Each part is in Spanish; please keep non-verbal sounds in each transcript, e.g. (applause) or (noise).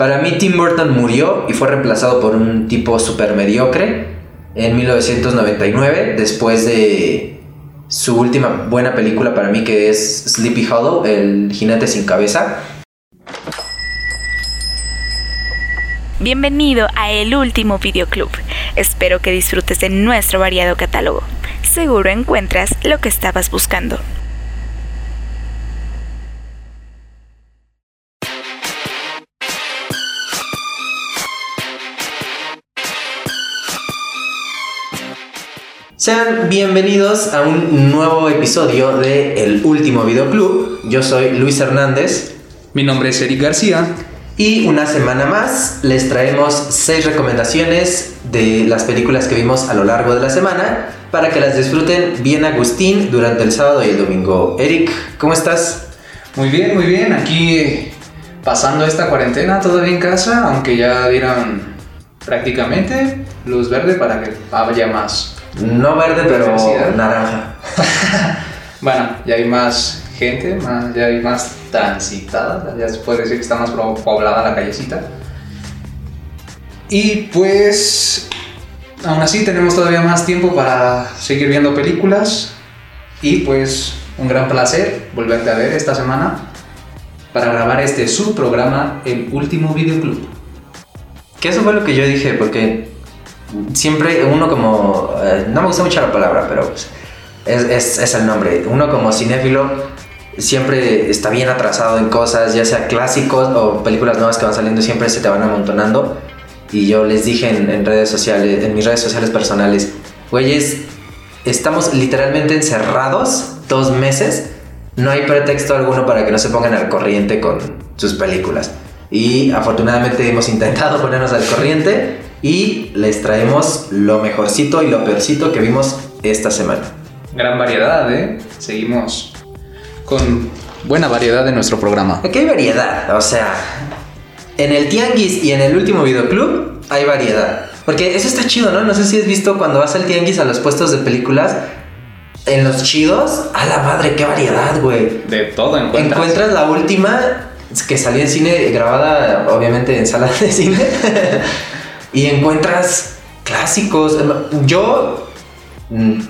Para mí Tim Burton murió y fue reemplazado por un tipo súper mediocre en 1999, después de su última buena película para mí que es Sleepy Hollow, el jinete sin cabeza. Bienvenido a el último videoclub. Espero que disfrutes de nuestro variado catálogo. Seguro encuentras lo que estabas buscando. Sean bienvenidos a un nuevo episodio de El Último Videoclub. Yo soy Luis Hernández. Mi nombre es Eric García. Y una semana más les traemos seis recomendaciones de las películas que vimos a lo largo de la semana para que las disfruten bien Agustín durante el sábado y el domingo. Eric, ¿cómo estás? Muy bien, muy bien. Aquí pasando esta cuarentena todavía en casa, aunque ya dieron prácticamente luz verde para que haya más no verde, pero naranja. (laughs) bueno, ya hay más gente, más, ya hay más transitada, ya se puede decir que está más poblada la callecita. Y pues, aún así tenemos todavía más tiempo para seguir viendo películas. Y pues, un gran placer volverte a ver esta semana para grabar este subprograma, el último videoclub. Que eso fue lo que yo dije, porque siempre uno como, eh, no me gusta mucho la palabra, pero pues, es, es, el nombre, uno como cinéfilo siempre está bien atrasado en cosas, ya sea clásicos o películas nuevas que van saliendo, siempre se te van amontonando. Y yo les dije en, redes sociales, en mis redes sociales personales, güeyes, estamos literalmente encerrados dos meses, no hay pretexto alguno para que no se pongan al corriente con sus películas. Y afortunadamente hemos intentado (laughs) ponernos al corriente y les traemos lo mejorcito y lo peorcito que vimos esta semana. Gran variedad, ¿eh? Seguimos con buena variedad en nuestro programa. Aquí hay variedad, o sea, en el Tianguis y en el último videoclub hay variedad. Porque eso está chido, ¿no? No sé si has visto cuando vas al Tianguis a los puestos de películas. En los chidos, a la madre, qué variedad, güey. De todo encuentras. Encuentras la última que salió en cine, grabada obviamente en sala de cine. (laughs) y encuentras clásicos. Yo mm,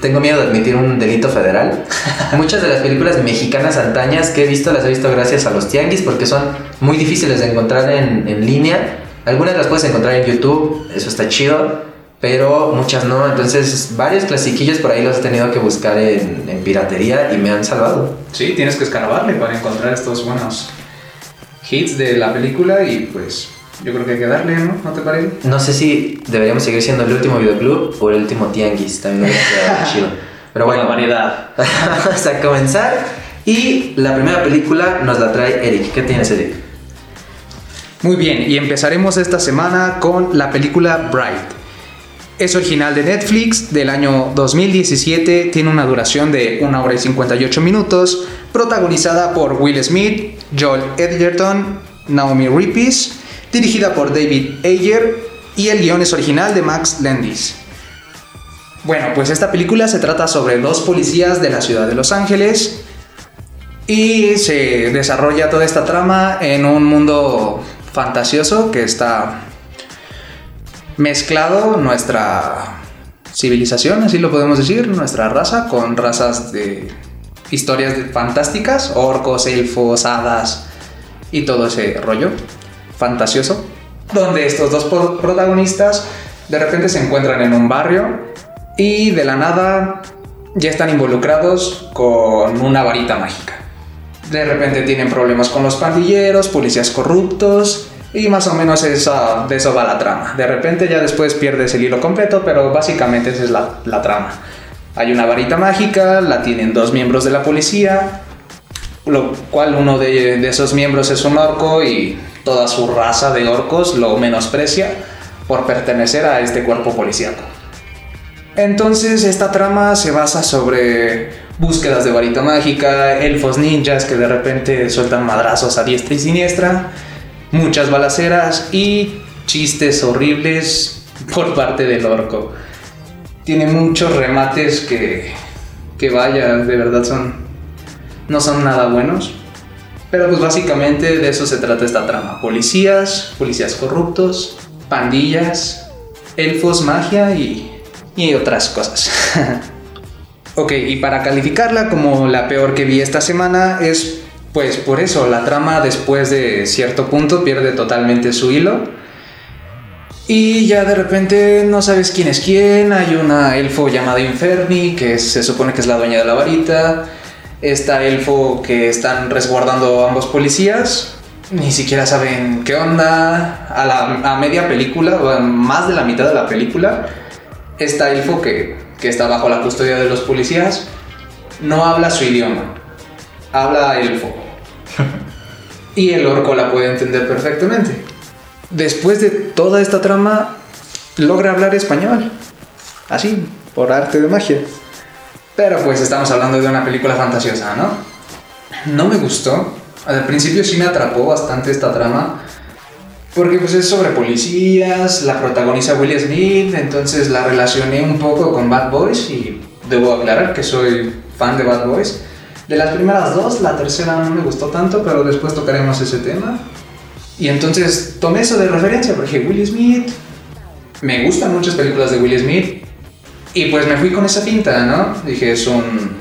tengo miedo de admitir un delito federal. (laughs) Muchas de las películas mexicanas antañas que he visto las he visto gracias a los tianguis porque son muy difíciles de encontrar en, en línea. Algunas las puedes encontrar en YouTube, eso está chido, pero muchas no. Entonces, varios clasiquillos por ahí los he tenido que buscar en, en piratería y me han salvado. Sí, tienes que escarbarle para encontrar estos buenos hits de la película y pues yo creo que hay que darle, ¿no? ¿No te parece? No sé si deberíamos seguir siendo el último videoclub o el último tianguis. También me chido. Pero bueno, variedad. (laughs) vamos a comenzar. Y la primera película nos la trae Eric. ¿Qué tienes, Eric? Muy bien, y empezaremos esta semana con la película Bright. Es original de Netflix del año 2017, tiene una duración de 1 hora y 58 minutos, protagonizada por Will Smith, Joel Edgerton, Naomi Ripis dirigida por David Ayer y el guion es original de Max Landis. Bueno, pues esta película se trata sobre dos policías de la ciudad de Los Ángeles y se desarrolla toda esta trama en un mundo fantasioso que está mezclado nuestra civilización, así lo podemos decir, nuestra raza con razas de historias fantásticas, orcos, elfos, hadas y todo ese rollo fantasioso, donde estos dos protagonistas de repente se encuentran en un barrio y de la nada ya están involucrados con una varita mágica. De repente tienen problemas con los pandilleros, policías corruptos y más o menos de eso va la trama. De repente ya después pierdes el hilo completo, pero básicamente esa es la, la trama. Hay una varita mágica, la tienen dos miembros de la policía, lo cual uno de, de esos miembros es un orco y toda su raza de orcos lo menosprecia por pertenecer a este cuerpo policíaco. Entonces esta trama se basa sobre búsquedas de varita mágica, elfos ninjas que de repente sueltan madrazos a diestra y siniestra, muchas balaceras y chistes horribles (laughs) por parte del orco. Tiene muchos remates que, que vaya, de verdad son no son nada buenos. Pero pues básicamente de eso se trata esta trama. Policías, policías corruptos, pandillas, elfos, magia y, y otras cosas. (laughs) ok, y para calificarla como la peor que vi esta semana es pues por eso, la trama después de cierto punto pierde totalmente su hilo. Y ya de repente no sabes quién es quién. Hay una elfo llamada Inferni, que se supone que es la dueña de la varita. Está elfo que están resguardando ambos policías. Ni siquiera saben qué onda. A, la, a media película, o más de la mitad de la película, está elfo que, que está bajo la custodia de los policías. No habla su idioma. Habla elfo. (laughs) y el orco la puede entender perfectamente. Después de toda esta trama, logra hablar español. Así, por arte de magia. Pero pues estamos hablando de una película fantasiosa, ¿no? No me gustó. Al principio sí me atrapó bastante esta trama. Porque pues es sobre policías, la protagoniza Will Smith, entonces la relacioné un poco con Bad Boys y debo aclarar que soy fan de Bad Boys. De las primeras dos, la tercera no me gustó tanto, pero después tocaremos ese tema. Y entonces tomé eso de referencia, porque Will Smith, me gustan muchas películas de Will Smith, y pues me fui con esa pinta, ¿no? Dije, es un.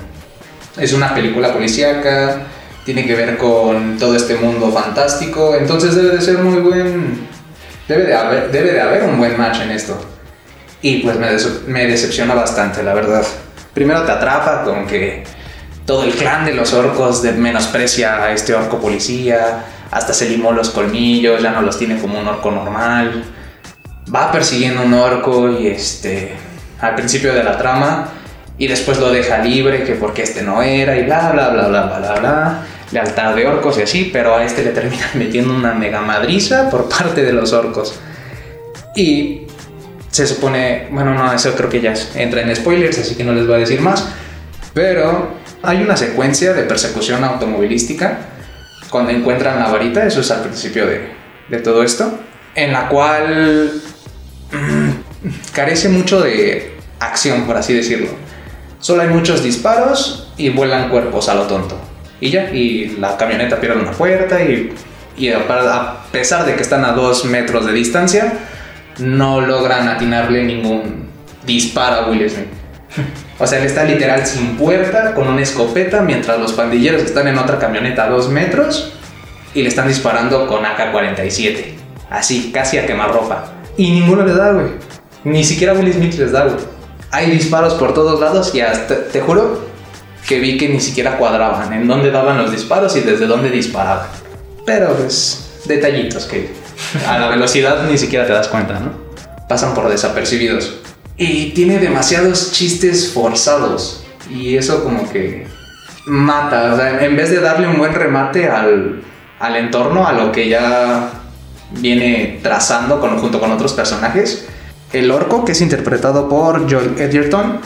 Es una película policíaca, tiene que ver con todo este mundo fantástico, entonces debe de ser muy buen. Debe de haber, debe de haber un buen match en esto. Y pues me, decepciona bastante, la verdad. Primero te atrapa con que todo el clan de los orcos de menosprecia a este orco policía, hasta se limó los colmillos, ya no los tiene como un orco normal. Va persiguiendo un orco y este al principio de la trama y después lo deja libre que porque este no era y bla bla bla bla bla bla bla lealtad de orcos y así, pero a este le termina (laughs) metiendo una mega madriza por parte de los orcos. Y se supone, bueno, no, eso creo que ya entra en spoilers, así que no les voy a decir más, pero hay una secuencia de persecución automovilística cuando encuentran la varita, eso es al principio de, de todo esto, en la cual mm, carece mucho de acción, por así decirlo. Solo hay muchos disparos y vuelan cuerpos a lo tonto. Y ya, y la camioneta pierde una puerta y, y a pesar de que están a dos metros de distancia, no logran atinarle ningún disparo a Will Smith. O sea, él está literal sin puerta, con una escopeta, mientras los pandilleros están en otra camioneta a dos metros y le están disparando con AK-47. Así, casi a quemarropa. Y ninguno le da, güey. Ni siquiera Will Smith les da, güey. Hay disparos por todos lados y hasta, te juro que vi que ni siquiera cuadraban en dónde daban los disparos y desde dónde disparaban. Pero pues, detallitos que a la velocidad ni siquiera te das cuenta, ¿no? Pasan por desapercibidos. Y tiene demasiados chistes forzados. Y eso como que mata. O sea, en vez de darle un buen remate al, al entorno, a lo que ya viene trazando junto con otros personajes, el orco, que es interpretado por Joel Edgerton,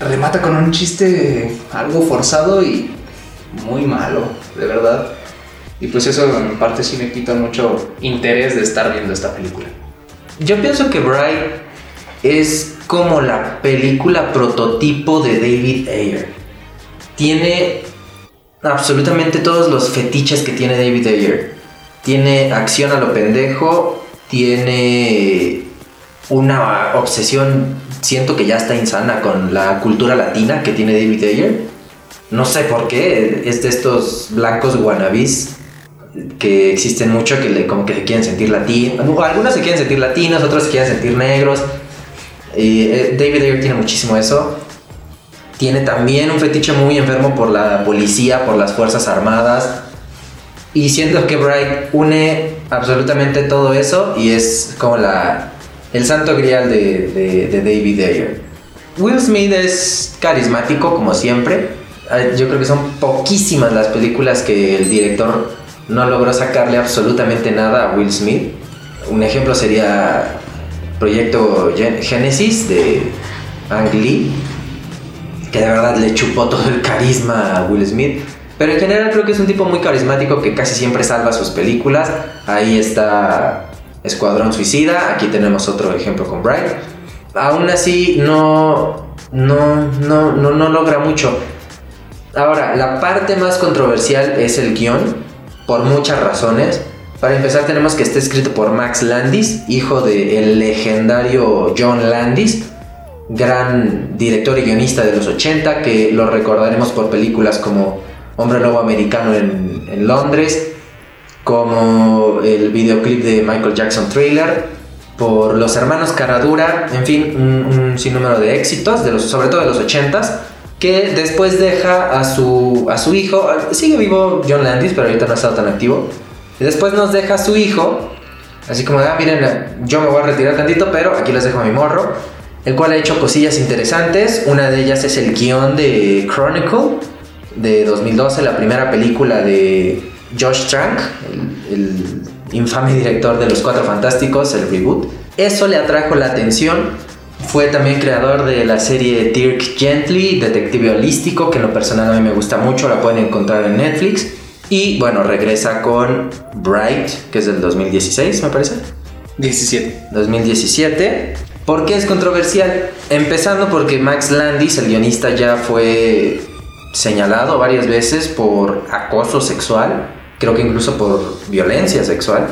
remata con un chiste algo forzado y muy malo, de verdad. Y pues eso en parte sí me quita mucho interés de estar viendo esta película. Yo pienso que Bright es como la película prototipo de David Ayer. Tiene absolutamente todos los fetiches que tiene David Ayer. Tiene acción a lo pendejo, tiene una obsesión, siento que ya está insana con la cultura latina que tiene David Ayer. No sé por qué, es de estos blancos wannabis que existen mucho que le, como que se quieren sentir latinos. Algunos se quieren sentir latinos, otros se quieren sentir negros. Eh, David Ayer tiene muchísimo eso. Tiene también un fetiche muy enfermo por la policía, por las Fuerzas Armadas. Y siento que Bright une absolutamente todo eso y es como la, el santo grial de, David Ayer. Will Smith es carismático como siempre. Yo creo que son poquísimas las películas que el director no logró sacarle absolutamente nada a Will Smith. Un ejemplo sería proyecto Genesis de Ang Lee, que de verdad le chupó todo el carisma a Will Smith. Pero en general creo que es un tipo muy carismático que casi siempre salva sus películas. Ahí está Escuadrón Suicida, aquí tenemos otro ejemplo con Bright. Aún así no, no, no, no, no logra mucho. Ahora, la parte más controversial es el guion. por muchas razones. Para empezar tenemos que esté escrito por Max Landis, hijo del legendario John Landis, gran director y guionista de los 80, que lo recordaremos por películas como Hombre Lobo Americano en, en Londres, como el videoclip de Michael Jackson Thriller, por los hermanos Caradura, en fin, un, un sinnúmero de éxitos, de los, sobre todo de los 80s, que después deja a su, a su hijo, sigue vivo John Landis, pero ahorita no ha estado tan activo, y después nos deja a su hijo, así como, ah, miren, yo me voy a retirar tantito, pero aquí les dejo a mi morro, el cual ha hecho cosillas interesantes, una de ellas es el guion de Chronicle, de 2012, la primera película de Josh Trank, el, el infame director de Los Cuatro Fantásticos, el reboot. Eso le atrajo la atención. Fue también creador de la serie Dirk Gently, Detective Holístico, que en lo personal a mí me gusta mucho, la pueden encontrar en Netflix. Y bueno, regresa con Bright, que es del 2016, me parece. 17. 2017. ¿Por qué es controversial? Empezando porque Max Landis, el guionista, ya fue señalado varias veces por acoso sexual, creo que incluso por violencia sexual.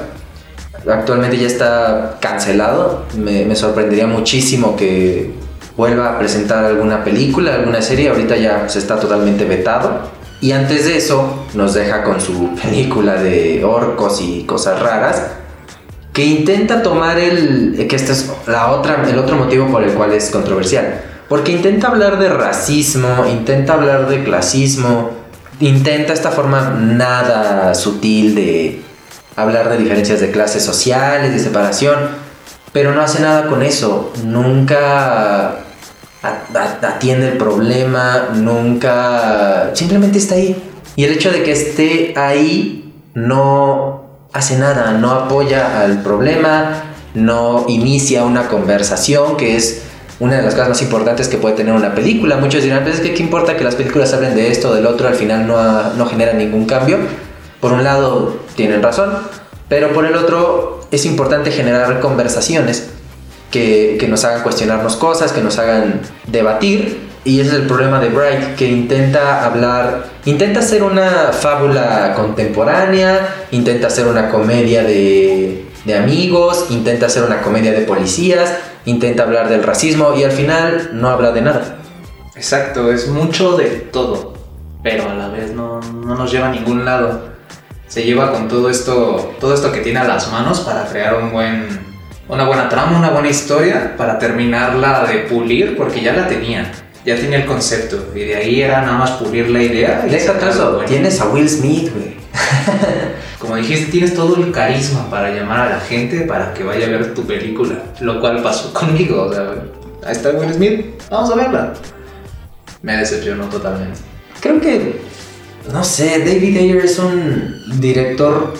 Actualmente ya está cancelado. Me, me, sorprendería muchísimo que vuelva a presentar alguna película, alguna serie. Ahorita ya se está totalmente vetado. Y antes de eso nos deja con su (laughs) película de orcos y cosas raras. Que intenta tomar el... que este es la otra, el otro motivo por el cual es controversial porque intenta hablar de racismo, intenta hablar de clasismo, intenta esta forma nada sutil de hablar de diferencias de clases sociales, de separación, pero no hace nada con eso, nunca atiende el problema, nunca... simplemente está ahí. Y el hecho de que esté ahí no hace nada, no apoya al problema, no inicia una conversación que es una de las cosas más importantes que puede tener una película. Muchos dirán, pues es que qué importa que las películas hablen de esto o del otro, al final no, no generan ningún cambio. Por un lado, tienen razón, pero por el otro, es importante generar conversaciones que, que nos hagan cuestionarnos cosas, que nos hagan debatir. Y ese es el problema de Bright, que intenta hablar, intenta hacer una fábula contemporánea, intenta hacer una comedia de, de amigos, intenta hacer una comedia de policías, intenta hablar del racismo y al final no habla de nada. Exacto, es mucho de todo, pero a la vez no, no, nos lleva a ningún lado. Se lleva con todo esto, todo esto que tiene a las manos para crear un buen, una buena trama, una buena historia, para terminarla de pulir, porque ya la tenía. Ya tenía el concepto y de ahí era nada más pulir la idea. Deja caso, tienes a Will Smith, güey. (laughs) Como dijiste, tienes todo el carisma para llamar a la gente para que vaya a ver tu película. Lo cual pasó (laughs) conmigo. O sea, ahí está Will Smith, vamos a verla. Me decepcionó totalmente. Creo que, no sé, David Ayer es un director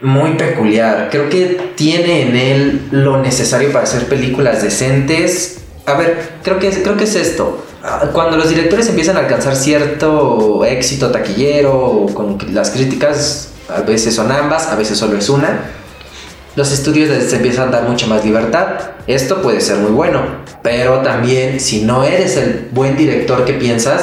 muy peculiar. Creo que tiene en él lo necesario para hacer películas decentes. A ver, creo que, creo que es esto cuando los directores empiezan a alcanzar cierto éxito taquillero, con las críticas, a veces son ambas, a veces solo es una, los estudios les empiezan a dar mucha más libertad. Esto puede ser muy bueno, pero también si no eres el buen director que piensas,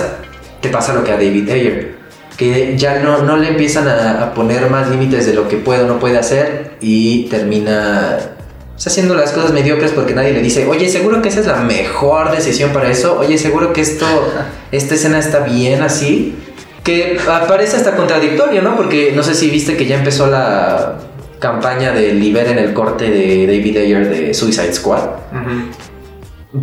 te pasa lo que a David Ayer, que ya no, no le empiezan a, a poner más límites de lo que puede o no puede hacer y termina está haciendo las cosas mediocres porque nadie le dice, oye, seguro que esa es la mejor decisión para eso, oye, seguro que esto, esta escena está bien así, que parece hasta contradictorio, ¿no? Porque no sé si viste que ya empezó la campaña de liberen el corte de David Ayer de Suicide Squad.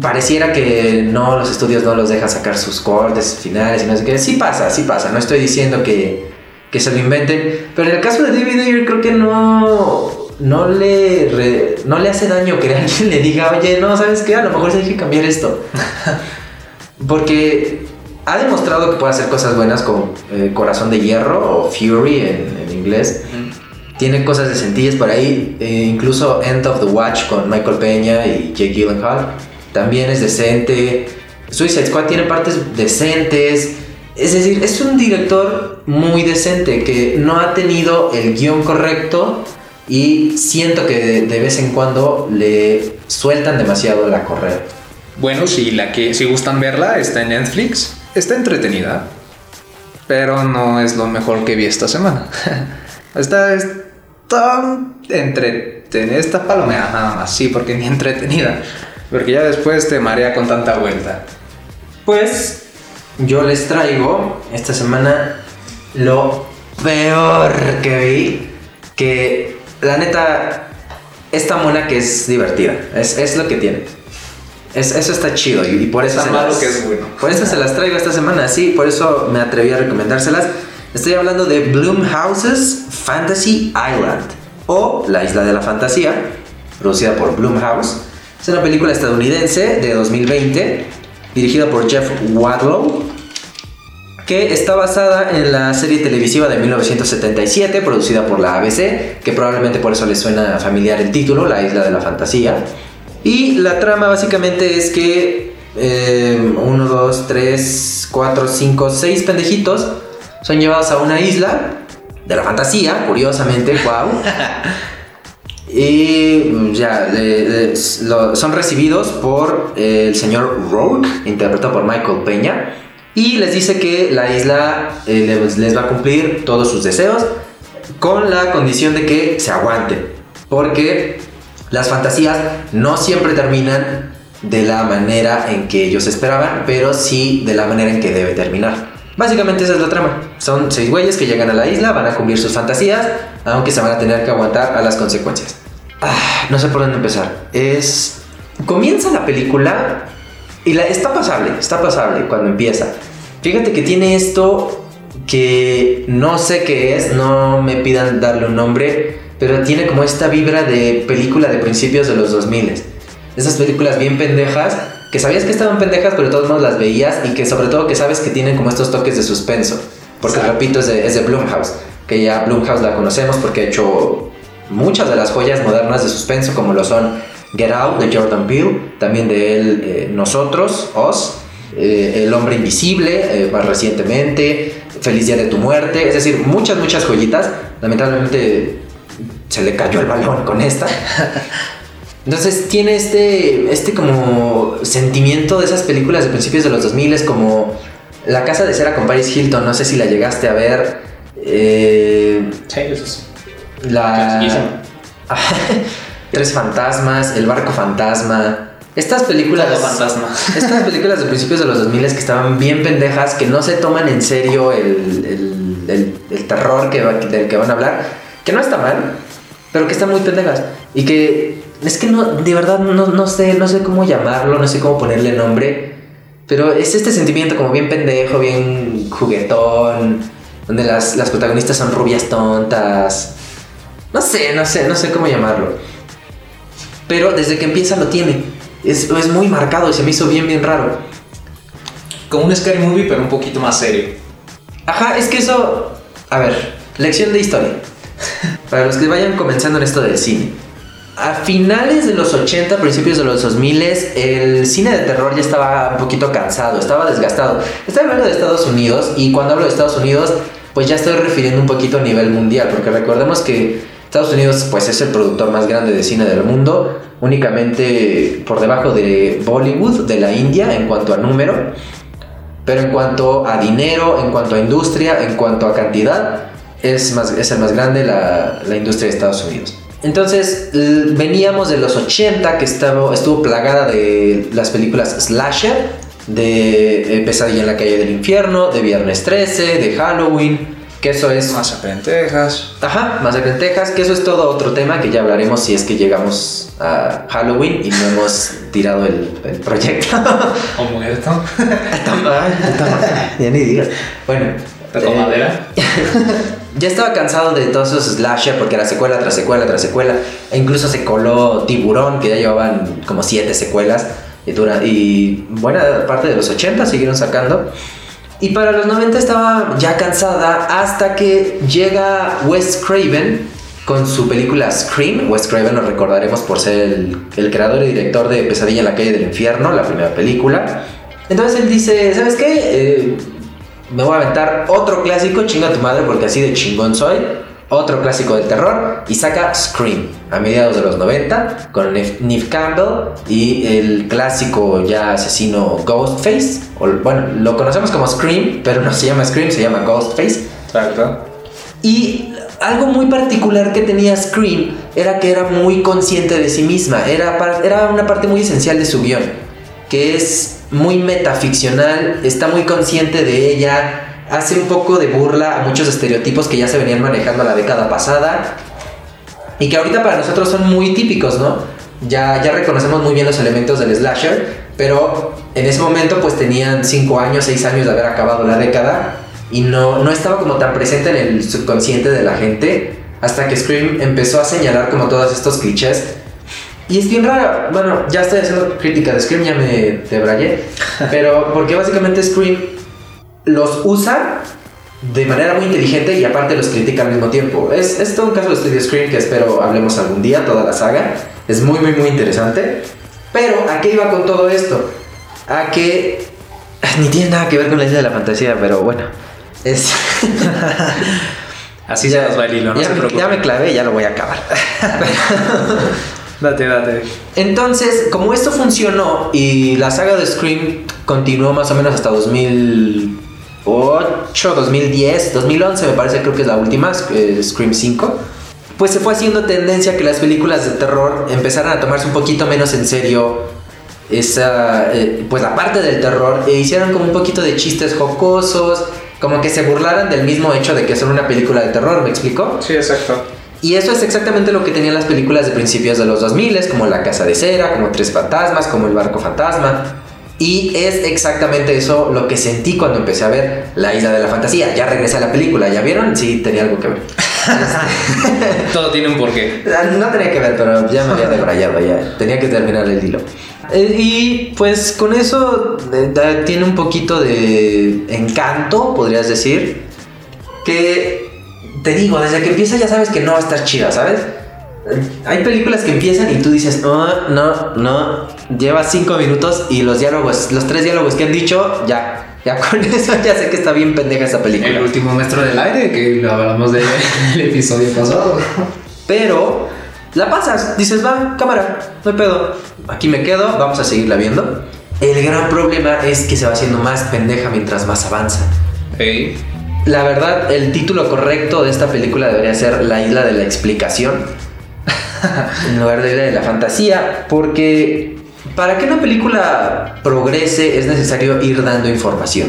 Pareciera que no, los estudios no los dejan sacar sus cortes finales y no sé qué. Sí pasa, sí pasa. No estoy diciendo que, que se lo inventen. Pero en el caso de David Ayer creo que no no le, no le hace daño que (laughs) alguien le diga, oye, no, ¿sabes qué? A lo mejor se hay que cambiar esto. (laughs) Porque ha demostrado que puede hacer cosas buenas como eh, Corazón de Hierro o Fury en, inglés. Tiene cosas decentillas por ahí. Eh, incluso End of the Watch con Michael Peña y Jake Gyllenhaal. También es decente. Suicide Squad tiene partes decentes. Es decir, es un director muy decente que no ha tenido el guion correcto y siento que de, vez en cuando le sueltan demasiado la correa. Bueno, si la que si gustan verla está en Netflix, está entretenida, pero no es lo mejor que vi esta semana. (laughs) Esta es tan entretenida. Esta palomea nada más, sí, porque ni (laughs) entretenida. Porque ya después te marea con tanta vuelta. Pues yo les traigo esta semana lo peor que vi. Que la neta es tan buena que es divertida. Es, es lo que tiene. Es- eso está chido y, y por eso Tan se malo las, que es bueno. Por eso se las traigo esta semana, sí, por eso me atreví a recomendárselas. Estoy hablando de Bloomhouse's Fantasy Island o La Isla de la Fantasía, producida por Bloomhouse. Es una película estadounidense de 2020, dirigida por Jeff Wadlow, que está basada en la serie televisiva de 1977, producida por la ABC, que probablemente por eso le suena familiar el título, La Isla de la Fantasía. Y la trama básicamente es que eh, uno, dos, tres, cuatro, cinco, seis pendejitos son llevados a una isla de la fantasía, curiosamente, (laughs) wow. Y ya, le- le- lo- son recibidos por eh, el señor Rourke, interpretado por Michael Peña, y les dice que la isla eh, les, les va a cumplir todos sus deseos con la condición de que se aguanten, porque las fantasías no siempre terminan de la manera en que ellos esperaban, pero sí de la manera en que debe terminar. Básicamente esa es la trama. Son seis güeyes que llegan a la isla, van a cumplir sus fantasías, aunque se van a tener que aguantar a las consecuencias. Ah, no sé por dónde empezar. Es. Comienza la película y la... está pasable, está pasable cuando empieza. Fíjate que tiene esto que no sé qué es, no me pidan darle un nombre, pero tiene como esta vibra de película de principios de los 2000. Esas películas bien pendejas, que sabías que estaban pendejas, pero de todos modos las veías y que sobre todo que sabes que tienen como estos toques de suspenso. Porque Exacto. repito, es de, es de Blumhouse, que ya Blumhouse la conocemos porque ha hecho muchas de las joyas modernas de suspenso, como lo son Get Out de Jordan Peele, también de él eh, Nosotros, Oz, eh, El Hombre Invisible, eh, más recientemente, Feliz Día de tu Muerte, es decir, muchas, muchas joyitas. Lamentablemente se le cayó el balón con esta. (laughs) Entonces tiene este, este como sentimiento de esas películas de principios de los 2000 es como La Casa de Cera con Paris Hilton, no sé si la llegaste a ver. Eh, Sí, eso sí. la... (laughs) Tres fantasmas, El barco fantasma. Estas películas... Fantasma. (laughs) Estas películas de principios de los 2000 que estaban bien pendejas, que no se toman en serio el, el- el- el terror que va- del que van a hablar, que no está mal, pero que están muy pendejas. Y que es que no, de verdad no, no sé, no sé cómo llamarlo, no sé cómo ponerle nombre, pero es este sentimiento como bien pendejo, bien juguetón, donde las, las protagonistas son rubias tontas. No sé, no sé, no sé cómo llamarlo. Pero desde que empieza lo tiene. Es, es muy marcado y se me hizo bien, bien raro. Como un scary movie, pero un poquito más serio. Ajá, es que eso. A ver, lección de historia. (laughs) Para los que vayan comenzando en esto del cine. A finales de los 80, principios de los 2000, el cine de terror ya estaba un poquito cansado, estaba desgastado. Estoy hablando de Estados Unidos y cuando hablo de Estados Unidos, pues ya estoy refiriendo un poquito a nivel mundial, porque recordemos que Estados Unidos pues es el productor más grande de cine del mundo, únicamente por debajo de Bollywood, de la India en cuanto a número. Pero en cuanto a dinero, en cuanto a industria, en cuanto a cantidad, es, más, es el más grande la, la industria de Estados Unidos. Entonces, veníamos de los 80 que estaba, estuvo plagada de las películas slasher, de eh, Pesadilla en la calle del infierno, de Viernes 13, de Halloween, que eso es... Masacre en Texas. Ajá, Masacre en Texas, que eso es todo otro tema que ya hablaremos si es que llegamos a Halloween y no hemos tirado el, el proyecto. (laughs) O muerto. Ya ni digas. Bueno, Tocó eh, madera. (laughs) ya estaba cansado de todos esos slasher porque era secuela tras secuela tras secuela. E incluso se coló Tiburón, que ya llevaban como siete secuelas. Y, dura, y buena parte de los 80 siguieron sacando. Y para los 90 estaba ya cansada hasta que llega Wes Craven con su película Scream. Wes Craven lo recordaremos por ser el, el creador y director de Pesadilla en la calle del infierno, la primera película. Entonces él dice, ¿sabes qué? Eh, me voy a aventar otro clásico, chinga tu madre porque así de chingón soy. Otro clásico de terror y saca Scream a mediados de los 90 con Neve Campbell y el clásico ya asesino Ghostface. O, bueno, lo conocemos como Scream, pero no se llama Scream, se llama Ghostface. Exacto. Y algo muy particular que tenía Scream era que era muy consciente de sí misma, era, era una parte muy esencial de su guion, que es muy metaficcional, está muy consciente de ella, hace un poco de burla a muchos estereotipos que ya se venían manejando la década pasada y que ahorita para nosotros son muy típicos, ¿no? Ya, ya reconocemos muy bien los elementos del slasher, pero en ese momento pues tenían 5 años, 6 años de haber acabado la década y no, no estaba como tan presente en el subconsciente de la gente hasta que Scream empezó a señalar como todos estos clichés. Y es bien raro, bueno, ya estoy haciendo crítica de Scream, ya me debrayé, pero porque básicamente Scream los usa de manera muy inteligente y aparte los critica al mismo tiempo. Es, es todo un caso de estudio Scream que espero hablemos algún día, toda la saga. Es muy, muy, muy interesante. Pero, ¿a qué iba con todo esto? A que... Ni tiene nada que ver con la isla de la fantasía, pero bueno. Es... (laughs) Así se nos va el hilo, no ya, se me, ya me clavé, ya lo voy a acabar. (laughs) Date, date. Entonces, como esto funcionó y la saga de Scream continuó más o menos hasta 2008, 2010, 2011 me parece creo que es la última, eh, Scream 5, pues se fue haciendo tendencia que las películas de terror empezaran a tomarse un poquito menos en serio esa, eh, pues la parte del terror e hicieron como un poquito de chistes jocosos, como que se burlaran del mismo hecho de que son una película de terror, ¿me explico? Sí, exacto. Y eso es exactamente lo que tenían las películas de principios de los 2000, como La Casa de Cera, como Tres Fantasmas, como El Barco Fantasma. Y es exactamente eso lo que sentí cuando empecé a ver La Isla de la Fantasía. Ya regresé a la película, ¿ya vieron? Sí, tenía algo que ver. (laughs) Todo tiene un porqué. No tenía que ver, pero ya me había debrayado, ya tenía que terminar el hilo. Eh, y pues con eso eh, tiene un poquito de encanto, podrías decir. Que te digo, desde que empieza ya sabes que no va a estar chida, ¿sabes? Hay películas que empiezan y tú dices, no, no, no, lleva cinco minutos y los diálogos, los tres diálogos que han dicho, ya, ya (laughs) con eso ya sé que está bien pendeja esa película. El último maestro del aire, que lo hablamos del (laughs) episodio pasado. Pero la pasas, dices, va, cámara, no hay pedo. Aquí me quedo, vamos a seguirla viendo. El gran problema es que se va haciendo más pendeja mientras más avanza. Hey. La verdad, el título correcto de esta película debería ser La isla de la explicación. (laughs) en lugar de Isla de la fantasía. Porque para que una película progrese es necesario ir dando información.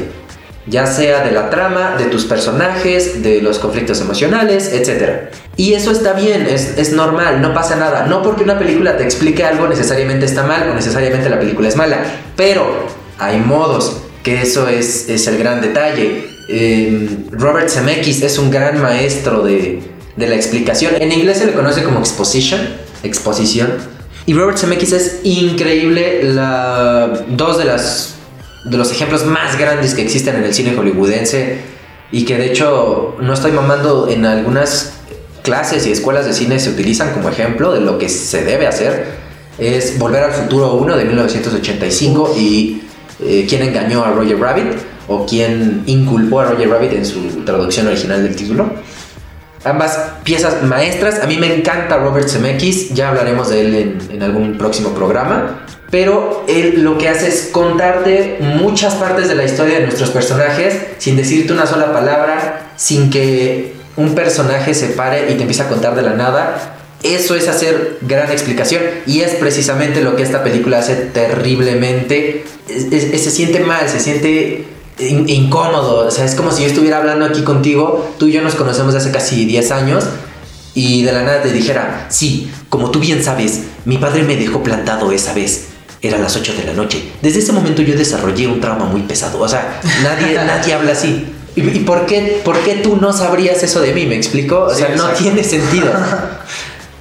Ya sea de la trama, de tus personajes, de los conflictos emocionales, etc. Y eso está bien, es, es normal, no pasa nada. No porque una película te explique algo necesariamente está mal o necesariamente la película es mala. Pero hay modos, que eso es, es el gran detalle. Eh, Robert Zemeckis es un gran maestro de, de la explicación. En inglés se le conoce como exposition, exposición. Y Robert Zemeckis es increíble. La, dos de las de los ejemplos más grandes que existen en el cine hollywoodense y que de hecho no estoy mamando en algunas clases y escuelas de cine se utilizan como ejemplo de lo que se debe hacer es Volver al Futuro 1 de 1985 y eh, quién engañó a Roger Rabbit o quién inculpó a Roger Rabbit en su traducción original del título. Ambas piezas maestras, a mí me encanta Robert Zemeckis, ya hablaremos de él en, en algún próximo programa, pero él lo que hace es contarte muchas partes de la historia de nuestros personajes sin decirte una sola palabra, sin que un personaje se pare y te empiece a contar de la nada. Eso es hacer gran explicación y es precisamente lo que esta película hace terriblemente. Es- es- se siente mal, se siente in- incómodo. O sea, es como si yo estuviera hablando aquí contigo, tú y yo nos conocemos hace casi 10 años y de la nada te dijera, sí, como tú bien sabes, mi padre me dejó plantado esa vez. Era las 8 de la noche. Desde ese momento yo desarrollé un trauma muy pesado. O sea, nadie, (laughs) nadie habla así. ¿Y, y por, qué, por qué tú no sabrías eso de mí? ¿Me explico? O Sí, sea, no tiene sentido. (laughs)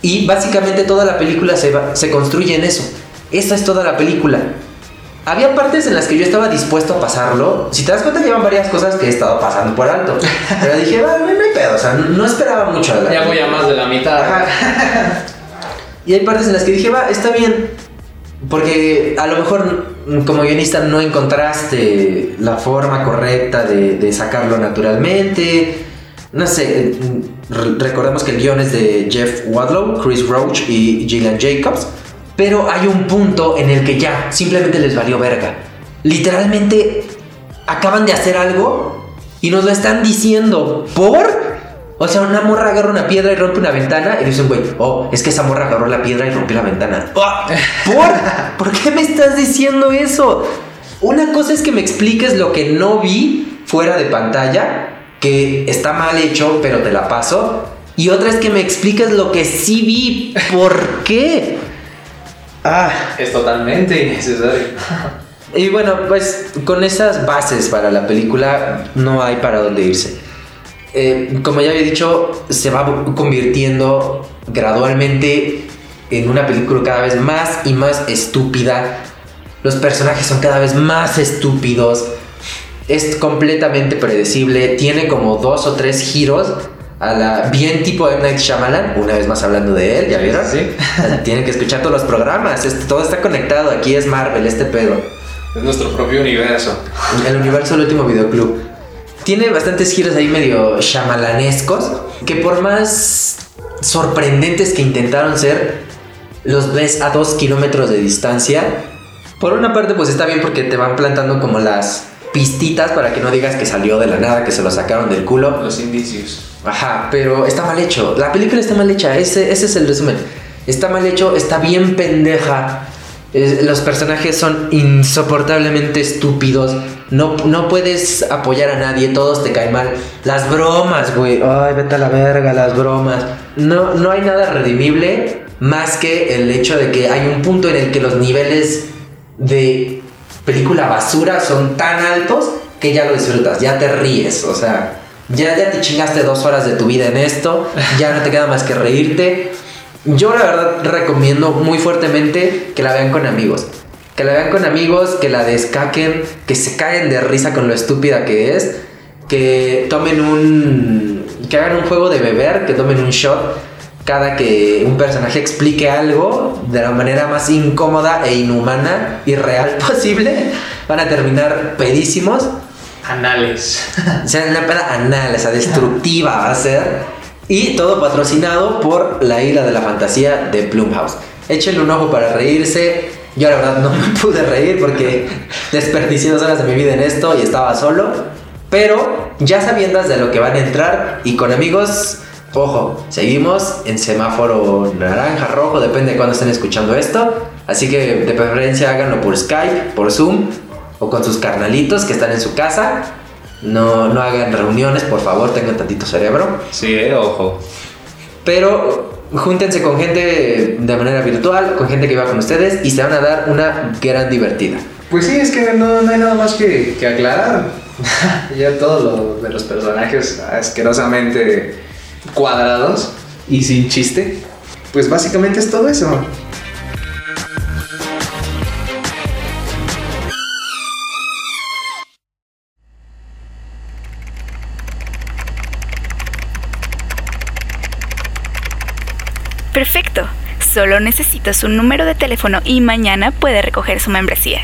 Y básicamente toda la película se, va- se construye en eso. Esa es toda la película. Había partes en las que yo estaba dispuesto a pasarlo. Si te das cuenta, llevan varias cosas que he estado pasando por alto. Pero dije, "Va, no, hay pedo. O sea, no esperaba mucho la Ya voy a más de la mitad. (laughs) Y hay partes en las que dije, va, está bien. Porque a lo mejor mm, como guionista no encontraste la forma correcta de, de sacarlo naturalmente. No sé, mm, re- recordemos que el guion es de Jeff Wadlow, Chris Roach y Gillian Jacobs. Pero hay un punto en el que ya simplemente les valió verga. Literalmente acaban de hacer algo y nos lo están diciendo por O sea, una morra agarra una piedra y rompe una ventana y dice un güey, oh, es que esa morra agarró la piedra y rompió la ventana. Ah, ¿Por? (laughs) ¿Por qué me estás diciendo eso? Una cosa es que me expliques lo que no vi fuera de pantalla, que está mal hecho, pero te la paso. Y otra es que me expliques lo que sí vi. ¿Por qué? Ah. Es totalmente innecesario. Y bueno, pues con esas bases para la película no hay para dónde irse. Eh, como ya había dicho, se va convirtiendo gradualmente en una película cada vez más y más estúpida. Los personajes son cada vez más estúpidos. Es completamente predecible. Tiene como dos o tres giros a la bien tipo de Night Shyamalan, una vez más hablando de él, ¿ya vieron? Sí. (laughs) Tienen que escuchar todos los programas, todo está conectado, aquí es Marvel, este pedo. Es nuestro propio universo. El universo del último videoclub. Tiene bastantes giros ahí medio shamalanescos, que por más sorprendentes que intentaron ser, los ves a dos kilómetros de distancia. Por una parte, pues está bien porque te van plantando como las pistitas para que no digas que salió de la nada, que se lo sacaron del culo. Los indicios. Ajá, pero está mal hecho. La película está mal hecha, ese, ese es el resumen. Está mal hecho, está bien pendeja. los personajes son insoportablemente estúpidos. No, no puedes apoyar a nadie, todos te caen mal. Las bromas, güey. Ay, vete a la verga, las bromas. No, no hay nada redimible más que el hecho de que hay un punto en el que los niveles de película basura son tan altos que ya lo disfrutas, ya te ríes. O sea, ya, ya te chingaste dos horas de tu vida en esto, ya no te queda más que reírte. Yo la verdad recomiendo muy fuertemente que la vean con amigos. Que la vean con amigos, que la descaquen, que se caen de risa con lo estúpida que es, que tomen un... que hagan un juego de beber, que tomen un shot cada que un personaje explique algo de la manera más incómoda e inhumana y real (laughs) posible, van a terminar pedísimos Anales. (laughs) O sea, una peda anal, o sea, destructiva va a ser. Y todo patrocinado por la isla de la fantasía de Blumhouse. Échenle un ojo para reírse. Yo la verdad no me (laughs) pude reír porque desperdicié dos horas de mi vida en esto y estaba solo. Pero ya sabiendo de lo que van a entrar y con amigos, ojo, seguimos en semáforo naranja, rojo, depende de cuándo estén escuchando esto. Así que de preferencia háganlo por Skype, por Zoom o con sus carnalitos que están en su casa. No, no hagan reuniones, por favor, tengan tantito cerebro. Sí, eh, ojo. Pero júntense con gente de manera virtual, con gente que va con ustedes y se van a dar una gran divertida. Pues sí, es que no, no hay nada más que, que aclarar. (laughs) ya todo lo de los personajes asquerosamente cuadrados y sin chiste. Pues básicamente es todo eso. Perfecto. Solo necesita su número de teléfono y mañana puede recoger su membresía.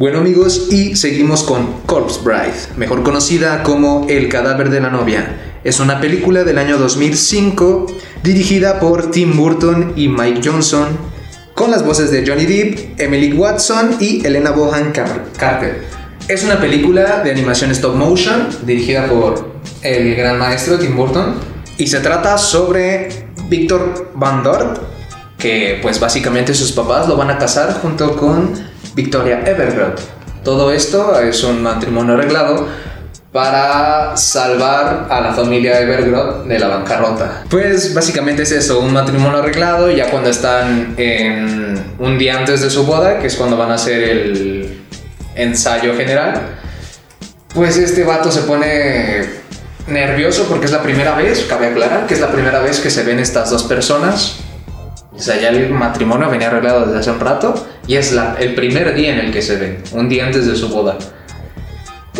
Bueno amigos, y seguimos con Corpse Bride, mejor conocida como El cadáver de la novia. Es una película del año 2005 dirigida por Tim Burton y Mike Johnson, con las voces de Johnny Depp, Emily Watson y Elena Bohan Carter. Es una película de animación stop motion dirigida por el gran maestro Tim Burton y se trata sobre Victor Van Dort, que pues básicamente sus papás lo van a casar junto con Victoria Evergrove. Todo esto es un matrimonio arreglado para salvar a la familia Evergrove de la bancarrota. Pues básicamente es eso, un matrimonio arreglado ya cuando están en un día antes de su boda, que es cuando van a hacer el ensayo general. Pues este vato se pone nervioso porque es la primera vez, cabe aclarar que es la primera vez que se ven estas dos personas. O sea, ya el matrimonio venía arreglado desde hace un rato y es la, el primer día en el que se ven, un día antes de su boda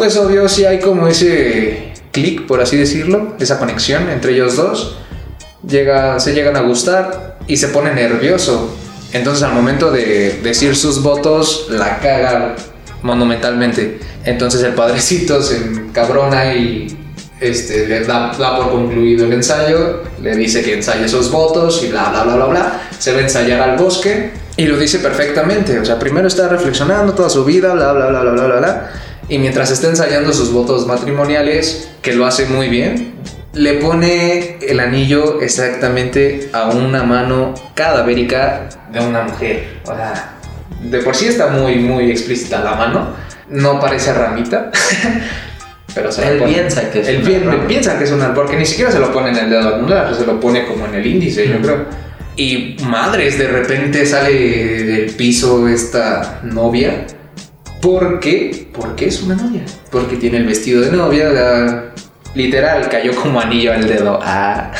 pues obvio si hay como ese clic, por así decirlo, esa conexión entre ellos dos. Llega, se llegan a gustar y se pone nervioso. Entonces al momento de decir sus votos, la caga monumentalmente. Entonces el padrecito se encabrona y este, le da, da por concluido el ensayo, le dice que ensaye sus votos y bla, bla, bla, bla, bla. Se va a ensayar al bosque y lo dice perfectamente. O sea, primero está reflexionando toda su vida, bla, bla, bla, bla, bla, bla, bla. Y mientras está ensayando sus votos matrimoniales, que lo hace muy bien, le pone el anillo exactamente a una mano cadavérica de una mujer. O sea, de por sí está muy, muy explícita la mano. No parece ramita. (laughs) Pero se Él pone. piensa que es Él una piensa que es una porque ni siquiera se lo pone en el dedo anular, se lo pone como en el índice, yo creo. Y madres, de repente sale del piso esta novia. ¿Por qué? Porque es una novia. Porque tiene el vestido de novia. la- literal, cayó como anillo al dedo. Ah.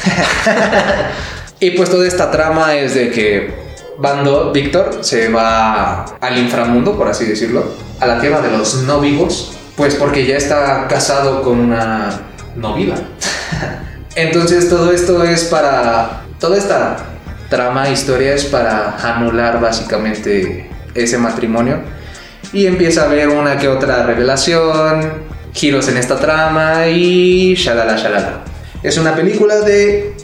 (laughs) y pues toda esta trama es de que Bando, Víctor, se va al inframundo, por así decirlo, a la tierra de los no vivos, pues porque ya está casado con una no viva. (laughs) Entonces todo esto es para... Toda esta trama, historia es para anular básicamente ese matrimonio. Y empieza a haber una que otra revelación, giros en esta trama y shalala shalala. Es una película de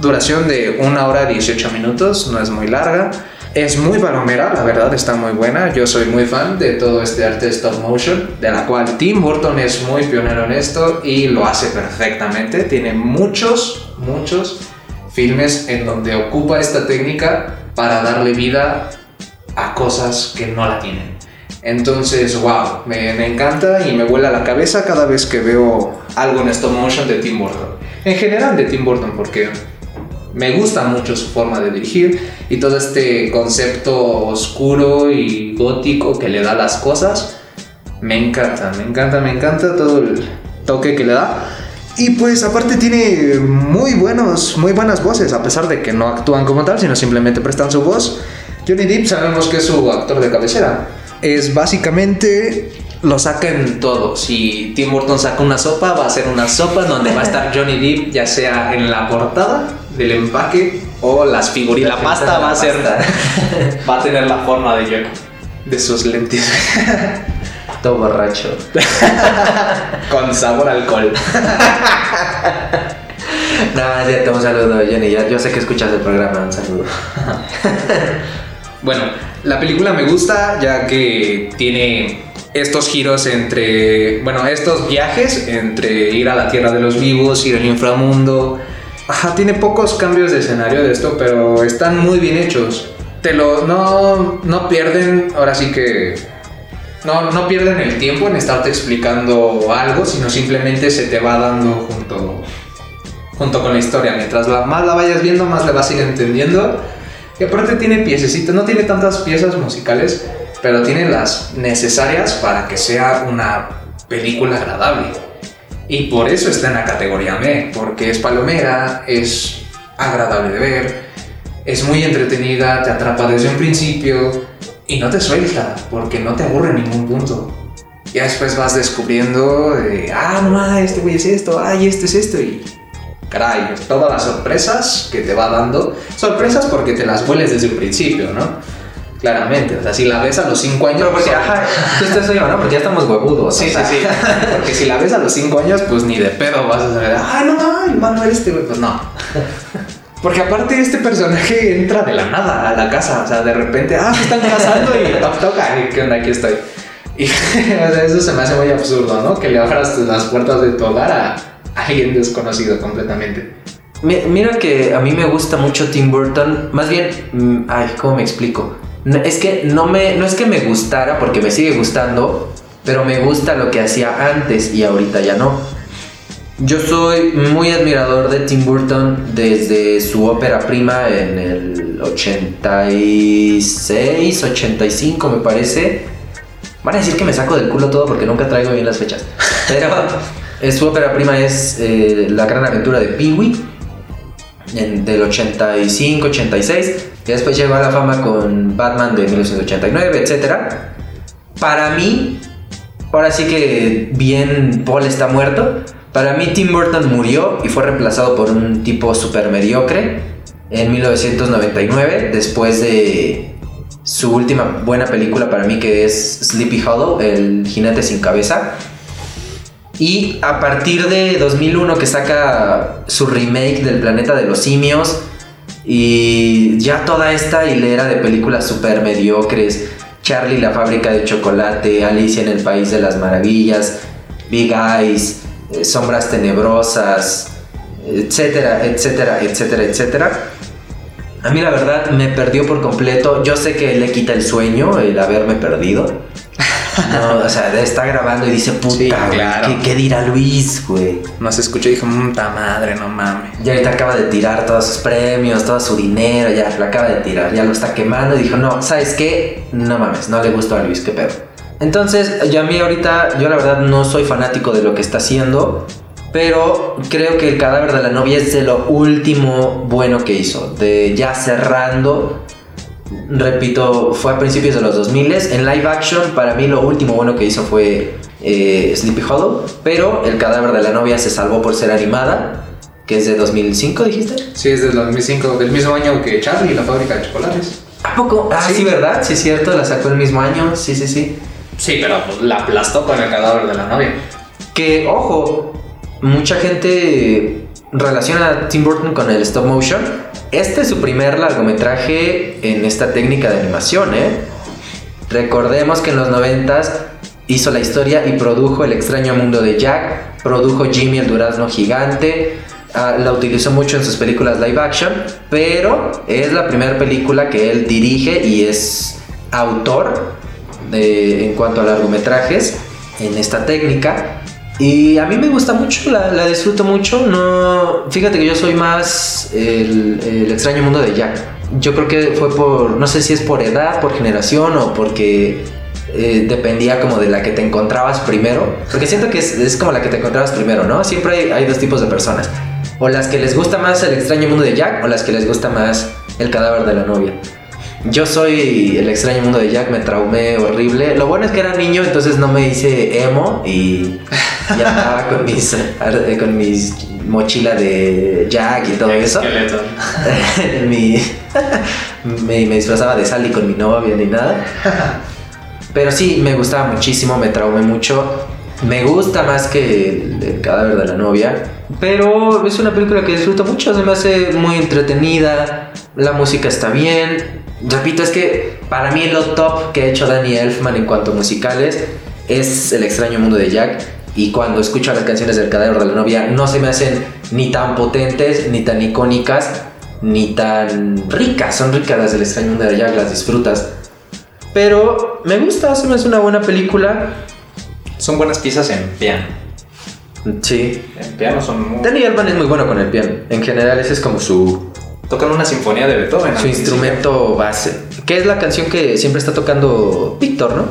duración de 1 hora 18 minutos, no es muy larga. Es muy palomera, la verdad está muy buena. Yo soy muy fan de todo este arte stop motion, de la cual Tim Burton es muy pionero en esto y lo hace perfectamente. Tiene muchos, muchos filmes en donde ocupa esta técnica para darle vida a cosas que no la tienen. Entonces, wow, me, me encanta y me vuela la cabeza cada vez que veo algo en stop motion de Tim Burton. En general de Tim Burton, porque me gusta mucho su forma de dirigir y todo este concepto oscuro y gótico que le da a las cosas. Me encanta, me encanta, me encanta todo el toque que le da. Y pues aparte tiene muy buenos, muy buenas voces, a pesar de que no actúan como tal, sino simplemente prestan su voz. Johnny Depp sabemos que es su actor de cabecera. Es básicamente lo saca en todo. Si Tim Burton saca una sopa, va a ser una sopa donde va a estar (laughs) Johnny Depp, ya sea en la portada del empaque o las figuras. La pasta va a ser, (laughs) va a tener la forma de Jack, de sus lentes, (laughs) Todo borracho. (laughs) con sabor a alcohol. (laughs) Nada, ya te un saludo, Jenny. Ya- Yo sé que escuchas el programa, un saludo. (laughs) Bueno, la película me gusta ya que tiene estos giros entre, bueno, estos viajes entre ir a la tierra de los vivos, ir al inframundo. Ajá, tiene pocos cambios de escenario de esto, pero están muy bien hechos. Te lo, no, no pierden, ahora sí que, no, no pierden el tiempo en estarte explicando algo, sino simplemente se te va dando junto, junto con la historia. Mientras la, más la vayas viendo, más le vas a ir entendiendo. Y aparte tiene piececitas, no tiene tantas piezas musicales, pero tiene las necesarias para que sea una película agradable. Y por eso está en la categoría B, porque es palomera, es agradable de ver, es muy entretenida, te atrapa desde un principio y no te suelta, porque no te aburre en ningún punto. Ya después vas descubriendo, de, ah, no, este güey es esto, ay, este es esto, y caray, todas las sorpresas que te va dando, sorpresas porque te las hueles desde un principio, ¿no? Claramente, o sea, si la ves a los 5 años... Pero porque, pues, ajá, (laughs) justo eso iba, ¿no? Porque ya estamos huevudos. Sí, o sí, sea. sí. Porque si la ves a los 5 años, pues ni de pedo vas a saber, ay, no, no, el malo este, güey. Pues no. Porque aparte este personaje entra de la nada a la casa. O sea, de repente, ah, se están casando y toc, toc, ay, ¿qué onda? Aquí estoy. Y (laughs) eso se me hace muy absurdo, ¿no? Que le abras las puertas de tu hogar a alguien desconocido completamente. Mi- Mira que a mí me gusta mucho Tim Burton. Más bien, mm, ay, ¿cómo me explico? Es que no me, no es que me gustara porque me sigue gustando, pero me gusta lo que hacía antes y ahorita ya no. Yo soy muy admirador de Tim Burton desde su ópera prima en el 86, 85 me parece. Van a decir que me saco del culo todo porque nunca traigo bien las fechas. (laughs) Pero su ópera prima es eh, La gran aventura de Pee-wee del 85, 86, que después llegó a la fama con Batman de 1989, etc. Para mí, ahora sí que bien Paul está muerto. Para mí Tim Burton murió y fue reemplazado por un tipo super mediocre en 1999, después de su última buena película para mí que es Sleepy Hollow, El jinete sin cabeza. Y a partir de 2001 que saca su remake del Planeta de los Simios y ya toda esta hilera de películas super mediocres, Charlie la fábrica de chocolate, Alicia en el País de las Maravillas, Big Eyes, Sombras Tenebrosas, etcétera, etcétera, etcétera, etcétera. A mí la verdad me perdió por completo. Yo sé que le quita el sueño el haberme perdido. (laughs) No, o sea, está grabando y dice, puta, Sí, claro. ¿qué, qué dirá Luis, güey? No se escuchó y dije, puta madre, no mames. Ya ahorita acaba de tirar todos sus premios, todo su dinero, ya lo acaba de tirar, ya lo está quemando y dijo, no, ¿sabes qué? No mames, no le gustó a Luis, qué pedo. Entonces, ya a mí ahorita, yo la verdad no soy fanático de lo que está haciendo, pero creo que el cadáver de la novia es de lo último bueno que hizo, de ya cerrando. Repito, fue a principios de los 2000 En live action, para mí lo último bueno que hizo fue eh, Sleepy Hollow. Pero el cadáver de la novia se salvó por ser animada, que es de 2005, dijiste. Sí, es del 2005, del mismo año que Charlie, la fábrica de chocolates. ¿A poco? Ah, sí, Sí. ¿verdad? Sí, es cierto, la sacó el mismo año. Sí, sí, sí. Sí, pero pues, la aplastó con el cadáver de la novia. Que, ojo, mucha gente relaciona a Tim Burton con el stop motion. Este es su primer largometraje en esta técnica de animación, ¿eh? Recordemos que en los 90 hizo la historia y produjo El extraño mundo de Jack, produjo Jimmy el durazno gigante, ah, la utilizó mucho en sus películas live action, pero es la primera película que él dirige y es autor de- en cuanto a largometrajes en esta técnica. Y a mí me gusta mucho, la, la disfruto mucho. No, fíjate que yo soy más el, el extraño mundo de Jack. Yo creo que fue por, no sé si es por edad, por generación o porque eh, dependía como de la que te encontrabas primero. Porque siento que es, es como la que te encontrabas primero, ¿no? Siempre hay, hay dos tipos de personas. O las que les gusta más el extraño mundo de Jack o las que les gusta más el cadáver de la novia. Yo soy el extraño mundo de Jack, me traumé horrible. Lo bueno es que era niño, entonces no me hice emo y (laughs) ya andaba con mis, ar- con mis mochila de Jack y todo eso. (laughs) Mi- (laughs) me, me disfrazaba de Sally con mi novia ni nada. Pero sí, me gustaba muchísimo, me traumé mucho. Me gusta más que el, el cadáver de la novia. Pero es una película que disfruto mucho, se me hace muy entretenida. La música está bien. Repito, es que para mí lo top que ha hecho Danny Elfman en cuanto a musicales es El extraño mundo de Jack. Y cuando escucho las canciones del cadáver de la novia, no se me hacen ni tan potentes, ni tan icónicas, ni tan ricas. Son ricas las del extraño mundo de Jack, las disfrutas. Pero me gusta, se me hace una buena película. Son buenas piezas en piano. Sí. En piano son muy... Danny Elfman es muy bueno con el piano. En general, ese es como su, Tocan una sinfonía de Beethoven. su instrumento base. Que es la canción que siempre está tocando Víctor, ¿no?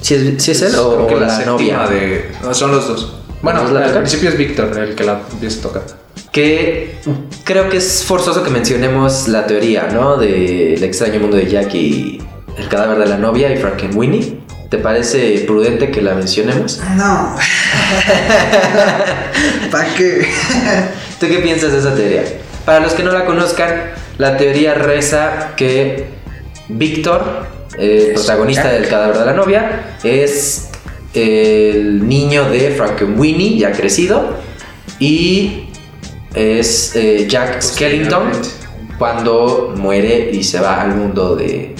Si es, si es él Creo o, que o la, séptima novia. de... no, son los dos. Bueno, ¿Los dos la al principio es Víctor el que la empieza a tocar. Que creo que es forzoso que mencionemos la teoría, ¿no? Del extraño mundo de Jack y el cadáver de la novia y Frankenweenie. ¿Te parece prudente que la mencionemos? No. (laughs) ¿Para qué? (laughs) ¿Tú qué piensas de esa teoría? Para los que no la conozcan, la teoría reza que Víctor, el Es protagonista del cadáver de la novia, es el niño de Frankenweenie, ya crecido, y es eh, Jack Skellington cuando muere y se va al mundo de...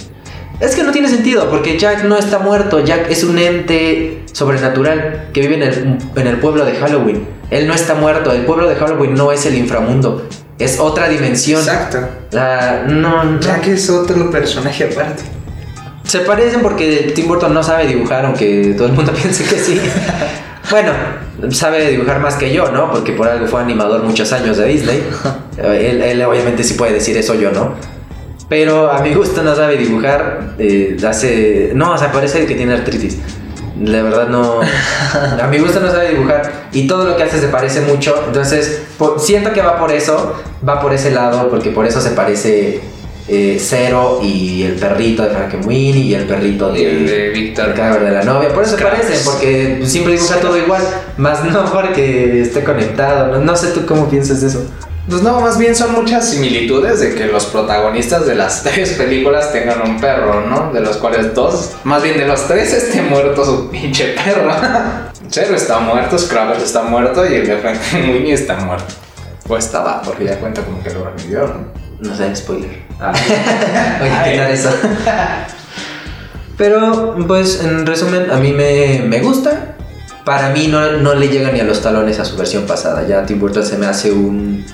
Es que no tiene sentido, porque Jack no está muerto, Jack es un ente sobrenatural que vive en el, en el pueblo de Halloween. Él no está muerto, el pueblo de Halloween no es el inframundo, es otra dimensión. Exacto. No, no. Ya que es otro personaje aparte. Se parecen porque Tim Burton no sabe dibujar, aunque todo el mundo (laughs) piense que sí. bueno, sabe dibujar más que yo, ¿no? Porque por algo fue animador muchos años de Disney. (laughs) Él, él obviamente sí puede decir eso, yo no. Pero a mi gusto no sabe dibujar. eh, hace. No, o sea, parece que tiene artritis. La verdad no. A mi gusto no sabe dibujar. Y todo lo que hace se parece mucho. Entonces, por- siento que va por eso. Va por ese lado. Porque por eso se parece eh, Zero y el perrito de Frankenweenie y el perrito Y el de, de Víctor. el cadáver de la novia. Por eso se Scraps. parecen. Porque siempre dibuja todo igual. Más no porque esté conectado. No, no sé tú cómo piensas de eso. Pues no, más bien son muchas similitudes de que los protagonistas de las (laughs) tres películas tengan un perro, ¿no? De los cuales dos, más bien de los tres esté muerto su pinche perro. (laughs) Cero está muerto, Scrabble está muerto y el de Frankenweenie (laughs) está muerto. O estaba, porque ya cuenta como que lo revivió, ¿no? No sé, spoiler. Ah. Voy a Ay. quitar eso. Pero, pues, en resumen, a mí me, me gusta. Para mí no, no le llega ni a los talones a su versión pasada. Ya Tim Burton se me hace un...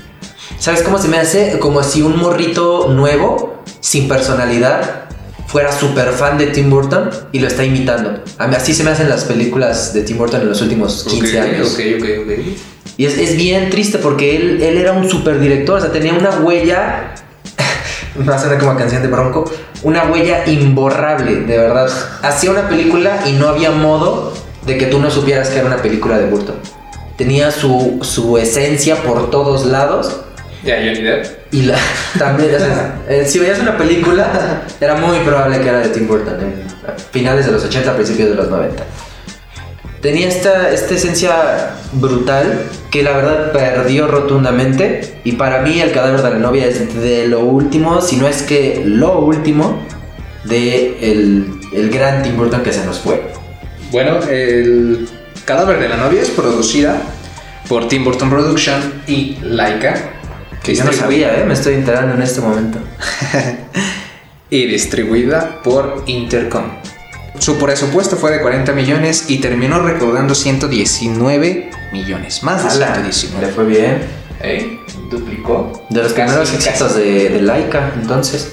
¿Sabes cómo se me hace? Como si un morrito nuevo, sin personalidad, fuera súper fan de Tim Burton y lo está imitando. A mí así se me hacen las películas de Tim Burton en los últimos 15 Ok, años. Ok, ok, ok. Y es, es bien triste porque él, él era un super director, o sea, tenía una huella. (laughs) Va a sonar como canción de Bronco. Una huella imborrable, de verdad. Hacía una película y no había modo de que tú no supieras que era una película de Burton. Tenía su, su esencia por todos lados. Ya, Johnny Depp. Y la, (laughs) también, o sea, eh, si veías una película, era muy probable que era de Tim Burton, a finales de los 80, principios de los 90. Tenía esta, esta esencia brutal que la verdad perdió rotundamente. Y para mí, El cadáver de la novia es de lo último, si no es que lo último, de el, el gran Tim Burton que se nos fue. Bueno, el cadáver de la novia es producida por Tim Burton Production y Laika. Que yo no sabía, ¿eh? me estoy enterando en este momento. (laughs) y distribuida por Intercom. Su presupuesto fue de 40 millones y terminó recaudando 119 millones. Más de Ala, Le 119. fue bien. ¿Eh? Duplicó. De los Casi, primeros éxitos de, de Laika, entonces.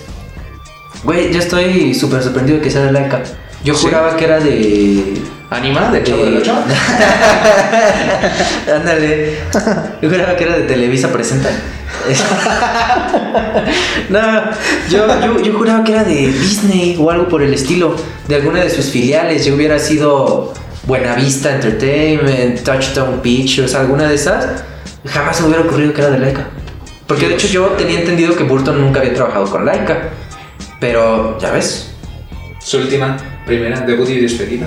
Güey, yo estoy súper sorprendido de que sea de Laika. Yo ¿Sí? juraba que era de. ¿Anima? ¿De Chavo del de- Ocho? (laughs) Ándale. Yo juraba que era de Televisa Presenta. (laughs) no, yo, yo, yo juraba que era de Disney o algo por el estilo. De alguna de sus filiales. Yo hubiera sido Buenavista Entertainment, Touchdown Pictures, alguna de esas. Jamás me hubiera ocurrido que era de Laika. Porque de hecho yo tenía entendido que Burton nunca había trabajado con Laika. Pero, ya ves. Su última, primera, debut y despedida.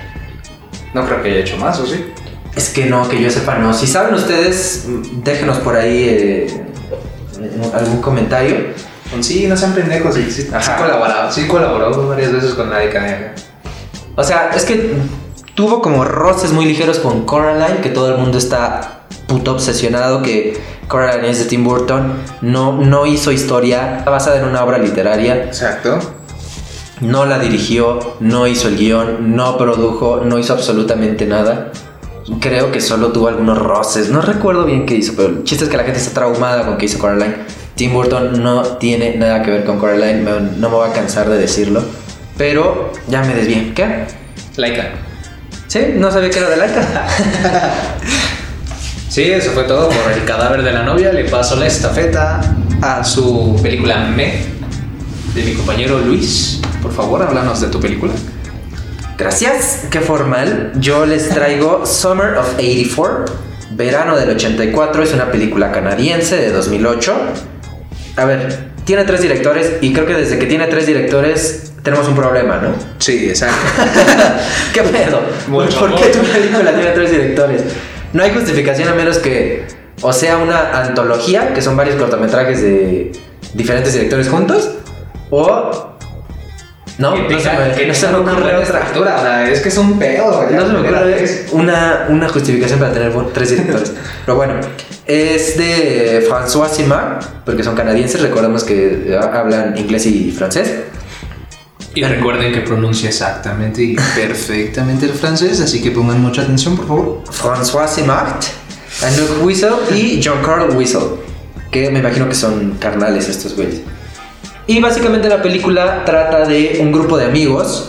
(laughs) no creo que haya hecho más, ¿o sí? Es que no, que yo sepa, no. Si saben ustedes, déjenos por ahí eh, algún comentario. Sí, no sean pendejos. Sí, sí, Ajá. sí colaboró, sí colaboró varias veces con Laika. O sea, es que tuvo como roces muy ligeros con Coraline, que todo el mundo está puto obsesionado que Coraline es de Tim Burton. No, no hizo historia basada en una obra literaria. Exacto. No la dirigió, no hizo el guion, no produjo, no hizo absolutamente nada. Creo que solo tuvo algunos roces. No recuerdo bien qué hizo, pero el chiste es que la gente está traumada con que hizo Coraline. Tim Burton no tiene nada que ver con Coraline, no me voy a cansar de decirlo. Pero ya me desvié. ¿Qué? Laika. Sí, no sabía que era de Laika. (laughs) Sí, eso fue todo por el cadáver de la novia. Le paso la estafeta a su película Me de mi compañero Luis. Por favor, háblanos de tu película. Gracias, qué formal. Yo les traigo Summer of 84, verano del 84. Es una película canadiense de 2008. A ver, tiene tres directores y creo que desde que tiene tres directores tenemos un problema, ¿no? Sí, exacto. (laughs) ¿Qué pedo? Mucho ¿Por amor. qué tu película tiene tres directores? No hay justificación a menos que o sea una antología, que son varios cortometrajes de diferentes directores juntos, o... No, no se me, no se me ocurre otra. Es que es un pedo. No se me ocurre una, una justificación para tener tres directores. (laughs) Pero bueno, es de François Simard, porque son canadienses, recordemos que eh, hablan inglés y francés. Y recuerden que pronuncia exactamente y (laughs) perfectamente el francés, así que pongan mucha atención, por favor. François Simard, Anouk Whistle y John Carl Whistle, que me imagino que son carnales estos güeyes. Y básicamente la película trata de un grupo de amigos.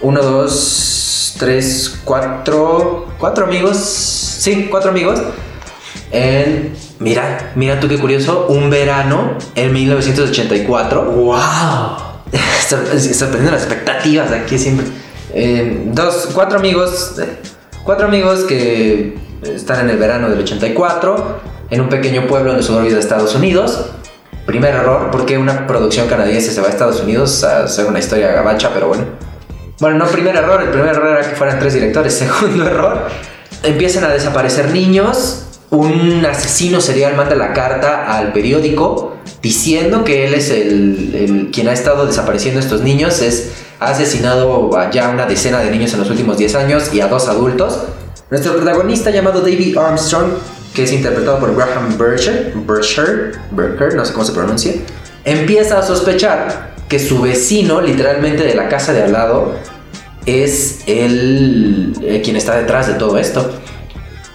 Uno, dos, tres, cuatro. Cuatro amigos. Sí, cuatro amigos. En. Mira, mira tú qué curioso. Un verano en 1984. ¡Wow! (laughs) Sor- sorprendiendo las expectativas aquí siempre. Eh, dos, cuatro amigos, eh, cuatro amigos que están en el verano del 84 en un pequeño pueblo en los suburbios de Estados Unidos. Primer error, porque una producción canadiense se va a Estados Unidos a hacer una historia gabacha, pero bueno. Bueno, no primer error, el primer error era que fueran tres directores. (laughs) Segundo error, empiezan a desaparecer niños un asesino serial manda la carta al periódico diciendo que él es el, el quien ha estado desapareciendo estos niños, es, ha asesinado ya una decena de niños en los últimos 10 años y a dos adultos. Nuestro protagonista llamado David Armstrong, que es interpretado por Graham Bercher, Bercher, Berker, no sé cómo se pronuncia, empieza a sospechar que su vecino, literalmente de la casa de al lado, es el, eh, quien está detrás de todo esto.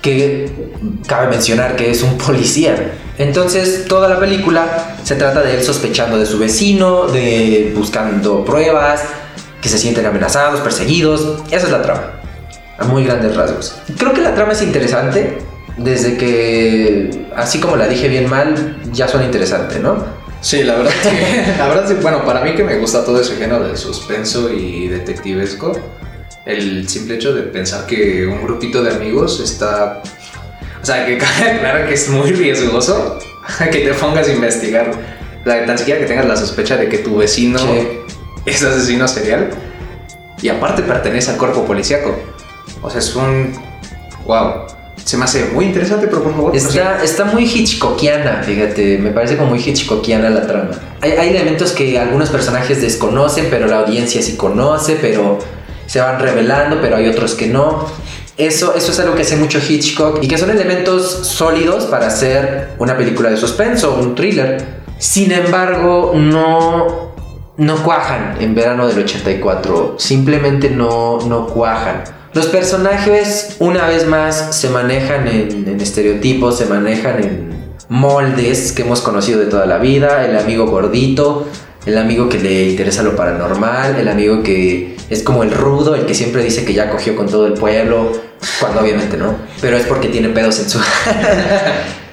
Que cabe mencionar que es un (laughs) policía. Entonces toda la película se trata de él sospechando de su vecino, de buscando pruebas, que se sienten amenazados, perseguidos. Esa es la trama. A muy grandes rasgos. Creo que la trama es interesante. Desde que, así como la dije bien mal, ya suena interesante, ¿no? Sí, la verdad sí. (laughs) La verdad sí, bueno, para mí que me gusta todo ese género de suspenso y detectivesco, el simple hecho de pensar que un grupito de amigos está... O sea, que (laughs) aclarar que es muy riesgoso (laughs) que te pongas a investigar. Sea, tan siquiera que tengas la sospecha de que tu vecino Sí. es asesino serial y aparte pertenece al cuerpo policíaco. O sea, es un... ¡Wow! Se me hace muy interesante, pero por favor... Está, está muy Hitchcockiana, fíjate, me parece como muy Hitchcockiana la trama. Hay, hay elementos que algunos personajes desconocen, pero la audiencia sí conoce, pero se van revelando, pero hay otros que no. Eso, eso es algo que hace mucho Hitchcock y que son elementos sólidos para hacer una película de suspenso, un thriller. Sin embargo, no, no cuajan en verano del 84. Simplemente no, no cuajan. Los personajes, una vez más, se manejan en, en estereotipos, se manejan en moldes que hemos conocido de toda la vida. El amigo gordito, el amigo que le interesa lo paranormal, el amigo que es como el rudo, el que siempre dice que ya cogió con todo el pueblo, cuando obviamente no. Pero es porque tiene pedos en su...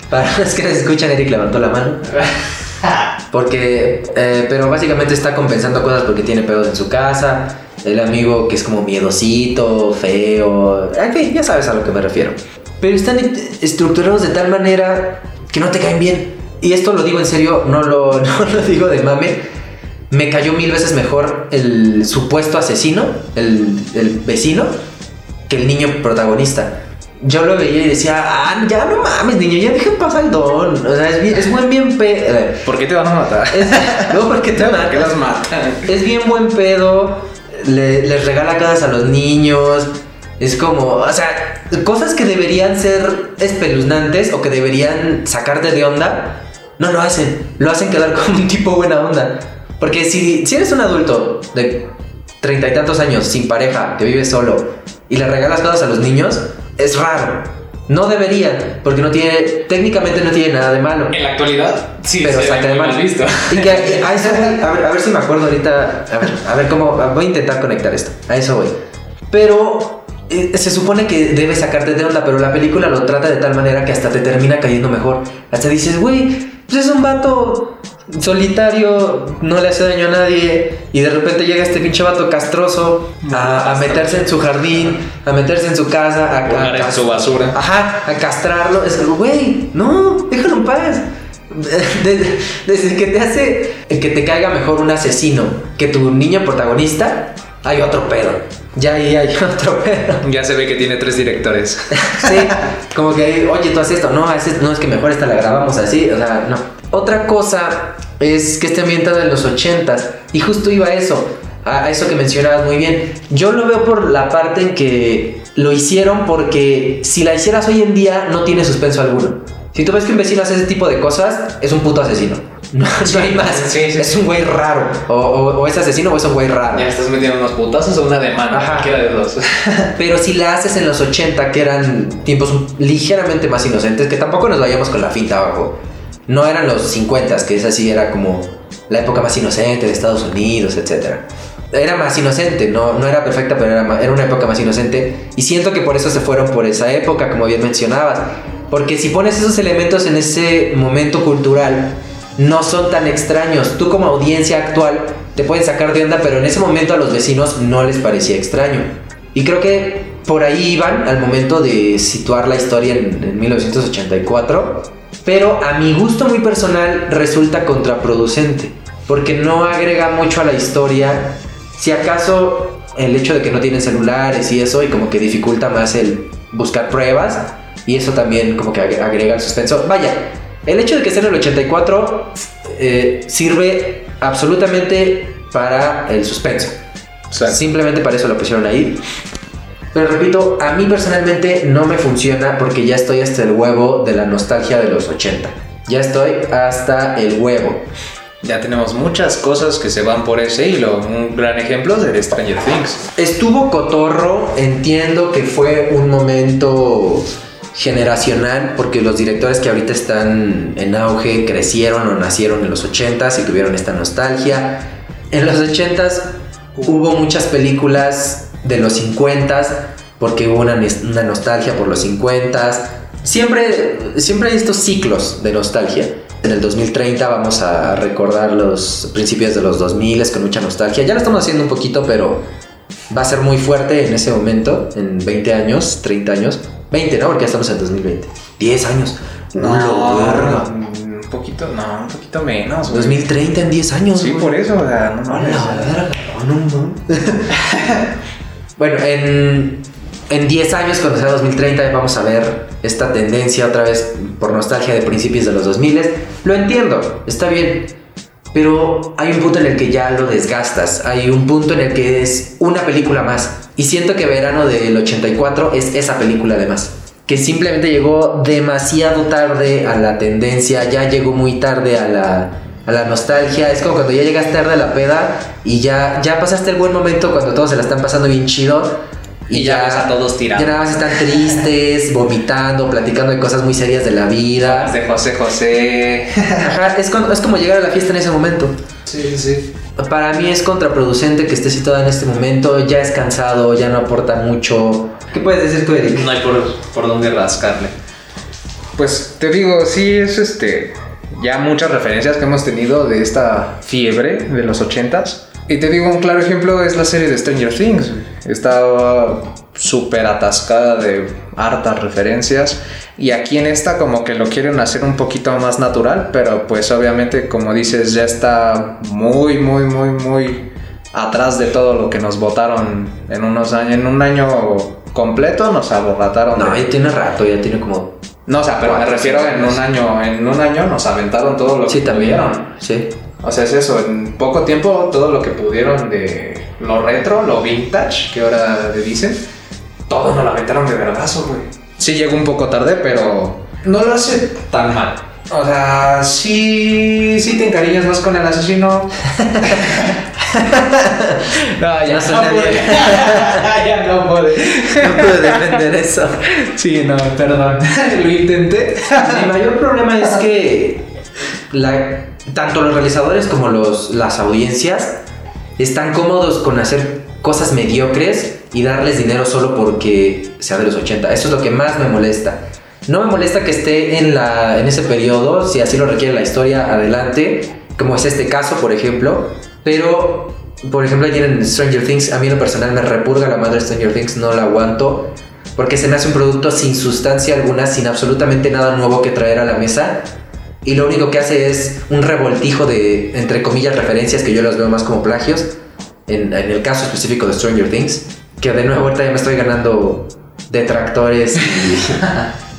Para los que nos escuchan, Eric levantó la mano. (laughs) Porque, eh, pero básicamente está compensando cosas porque tiene pedos en su casa. El amigo que es como miedosito, feo. En fin, ya sabes a lo que me refiero. Pero están estructurados de tal manera que no te caen bien. Y esto lo digo en serio, no lo, (laughs) no lo digo de mame. Me cayó mil veces mejor el supuesto asesino, el, el vecino, que el niño protagonista. Yo lo veía y decía, ah, ya no mames, niño, ya deja pasar el don. O sea, es, bien, es buen bien pedo. ¿Por qué te van a matar? No, porque te (laughs) ¿Por qué las matan? es bien buen pedo. Le- les regala casas a los niños. Es como, o sea, cosas que deberían ser espeluznantes o que deberían sacarte de onda, no lo hacen. Lo hacen quedar (laughs) como un tipo buena onda. Porque si, si eres un adulto de treinta y tantos años, sin pareja, que vives solo, y le regalas cosas a los niños, es raro. No deberían, porque no tiene, técnicamente no tiene nada de malo. En la actualidad, sí, pero se saca de mal visto. Y que a eso voy, a ver, a ver si me acuerdo ahorita. A ver, a ver cómo. Voy a intentar conectar esto. A eso voy. Pero eh, se supone que debe sacarte de onda, pero la película lo trata de tal manera que hasta te termina cayendo mejor. Hasta dices, güey, pues es un vato solitario, no le hace daño a nadie. Y de repente llega este pinche vato castroso a, a meterse en su jardín, a meterse en su casa, a, a- en su basura. Ajá, a castrarlo. Es como, güey, no, déjalo en paz. (laughs) Desde, desde que te hace que te caiga mejor un asesino que tu niño protagonista, hay otro pedo. Ya ahí hay (laughs) otro pedo. Ya se ve que tiene tres directores. (laughs) Sí, como que, oye, tú haces esto. No, haces- no es que mejor esta la grabamos así. O sea, no. Otra cosa es que esté ambientada en los 80s. Y justo iba a eso. A a eso que mencionabas muy bien. Yo lo veo por la parte en que lo hicieron porque si la hicieras hoy en día no tiene suspenso alguno. Si tú ves que un vecino hace ese tipo de cosas, es un puto asesino. (laughs) No, no hay más. sí, sí. Es un güey raro. O, o- o es asesino o es un güey raro. Ya estás metiendo unos putazos o una demanda. Ajá. Cualquiera de dos. (laughs) Pero si la haces en los 80, que eran tiempos ligeramente más inocentes, que tampoco nos vayamos con la finta abajo. No eran los 50, que esa sí era como la época más inocente de Estados Unidos, etc. Era más inocente, no, no era perfecta, pero era, ma- era una época más inocente. Y siento que por eso se fueron por esa época, como bien mencionabas. Porque si pones esos elementos en ese momento cultural, no son tan extraños. Tú como audiencia actual te pueden sacar de onda, pero en ese momento a los vecinos no les parecía extraño. Y creo que por ahí iban al momento de situar la historia en, en 1984. Pero a mi gusto muy personal resulta contraproducente. Porque no agrega mucho a la historia. Si acaso el hecho de que no tienen celulares y eso, y como que dificulta más el buscar pruebas. y eso también como que ag- agrega el suspenso. Vaya, el hecho de que esté en el 84 eh, sirve absolutamente para el suspenso. Simplemente para eso lo pusieron ahí. Pero repito, a mí personalmente no me funciona porque ya estoy hasta el huevo de la nostalgia de los 80. Ya estoy hasta el huevo. Ya tenemos muchas cosas que se van por ese hilo. Un gran ejemplo de Stranger Things. Estuvo cotorro, entiendo que fue un momento generacional porque los directores que ahorita están en auge crecieron o nacieron en los 80s y tuvieron esta nostalgia. En los 80s hubo muchas películas de los 50s porque hubo una, una nostalgia por los 50s. Siempre, siempre hay estos ciclos de nostalgia. En el 2030 vamos a recordar los principios de los 2000 con mucha nostalgia. Ya lo estamos haciendo un poquito, pero va a ser muy fuerte en ese momento, en 20 años, 30 años. 20, ¿no? Porque ya estamos en 2020. 10 años. No, verga. un poquito, no, un poquito menos. güey. 2030 en 10 años. Sí, güey. por eso, o sea, no A mames. la verga, no, no, no. (laughs) bueno, en, en 10 años, cuando sea 2030, vamos a ver esta tendencia otra vez por nostalgia de principios de los 2000. Lo entiendo, está bien. Pero hay un punto en el que ya lo desgastas. Hay un punto en el que es una película más. Y siento que Verano del 84 es esa película de más. Que simplemente llegó demasiado tarde a la tendencia, ya llegó muy tarde a la, a la nostalgia. Es como cuando ya llegas tarde a la peda y ya, ya pasaste el buen momento cuando todos se la están pasando bien chido. Y ya ves a todos tirados. Ya nada más están tristes, (laughs) vomitando, platicando de cosas muy serias de la vida. De José José. Ajá, es, cuando- es como llegar a la fiesta en ese momento. Sí, sí, sí. Para mí es contraproducente que esté situada en este momento. Ya es cansado, ya no aporta mucho. ¿Qué puedes decir tú, Eric? No hay por, por dónde rascarle. Pues te digo, sí, es este. Ya muchas referencias que hemos tenido de esta fiebre de los ochentas. Y te digo, un claro ejemplo es la serie de Stranger Things. Estaba súper atascada de hartas referencias. Y aquí en esta como que lo quieren hacer un poquito más natural. Pero pues obviamente, como dices, ya está muy, muy, muy, muy atrás de todo lo que nos votaron en unos años. En un año completo nos aborrataron. No, de- ya tiene rato, ya tiene como. no, o sea, pero me refiero en un año, en un año nos aventaron todo lo Sí, que también. pudieron. Sí. O sea, es eso, en poco tiempo todo lo que pudieron de lo retro, lo vintage, que ahora le dicen, todo nos lo aventaron de vergazo, güey. Sí llegó un poco tarde, pero no lo hace tan mal. O sea, sí, sí te encariñas más con el asesino. (laughs) no, No suena pude. (laughs) ya no pude. No pude defender eso. Sí, no, perdón. (laughs) lo intenté. Mi mayor problema es que la- tanto los realizadores como los, las audiencias están cómodos con hacer cosas mediocres y darles dinero solo porque sea de los 80. Eso es lo que más me molesta. No me molesta que esté en, la, en ese periodo, si así lo requiere la historia, adelante, como es este caso, por ejemplo. Pero, por ejemplo, ayer en Stranger Things, a mí en lo personal me repurga la madre Stranger Things, no la aguanto. Porque se me hace un producto sin sustancia alguna, sin absolutamente nada nuevo que traer a la mesa. Y lo único que hace es un revoltijo de, entre comillas, referencias que yo los veo más como plagios. En, en el caso específico de Stranger Things. Que de nuevo ahorita ya me estoy ganando detractores y,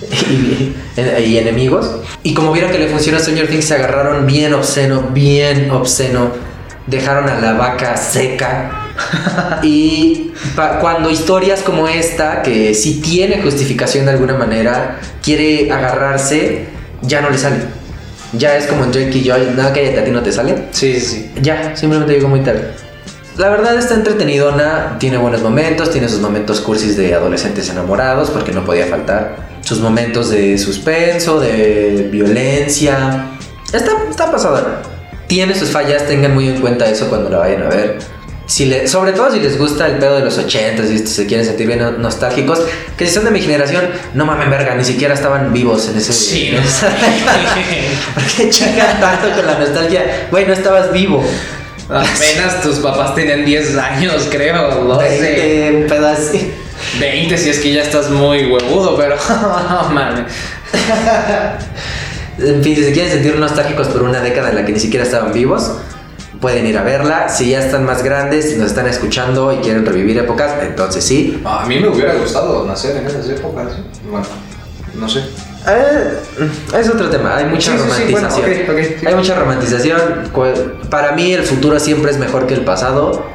(laughs) y- y enemigos. Y como vieron que le funciona a Stranger Things, se agarraron bien obsceno, bien obsceno. Dejaron a la vaca seca. Y cuando historias como esta, que sí tiene justificación de alguna manera, quiere agarrarse, ya no le sale. Ya es como en Drake y Joy, no, cállate, a ti no te sale. Sí, sí, sí. Ya, simplemente llegó muy tarde. La verdad está entretenidona, tiene buenos momentos, tiene sus momentos cursis de adolescentes enamorados, porque no podía faltar. Sus momentos de suspenso, de violencia. Está, está pasada. Tiene sus fallas, tengan muy en cuenta eso cuando la vayan a ver. Si le- sobre todo si les gusta el pedo de los 80 y esto, se quieren sentir bien no- nostálgicos, que si son de mi generación, no mamen verga, ni siquiera estaban vivos en ese... Sí, (laughs) esa- ¿Por qué chingan tanto con la nostalgia? Güey, no estabas vivo. (laughs) Apenas tus papás tenían 10 años, creo, 12. Veinte, un pedo así. 20 si es que ya estás muy huevudo, pero (laughs) no mames. En fin, si se quieren sentir nostálgicos por una década en la que ni siquiera estaban vivos, pueden ir a verla. Si ya están más grandes, si nos están escuchando y quieren revivir épocas, entonces sí. A mí me hubiera gustado nacer en esas épocas. Bueno, no sé. Eh, es otro tema, hay mucha Sí, sí, sí, bueno, romantización. ok, ok, sí. Hay mucha romantización. Para mí el futuro siempre es mejor que el pasado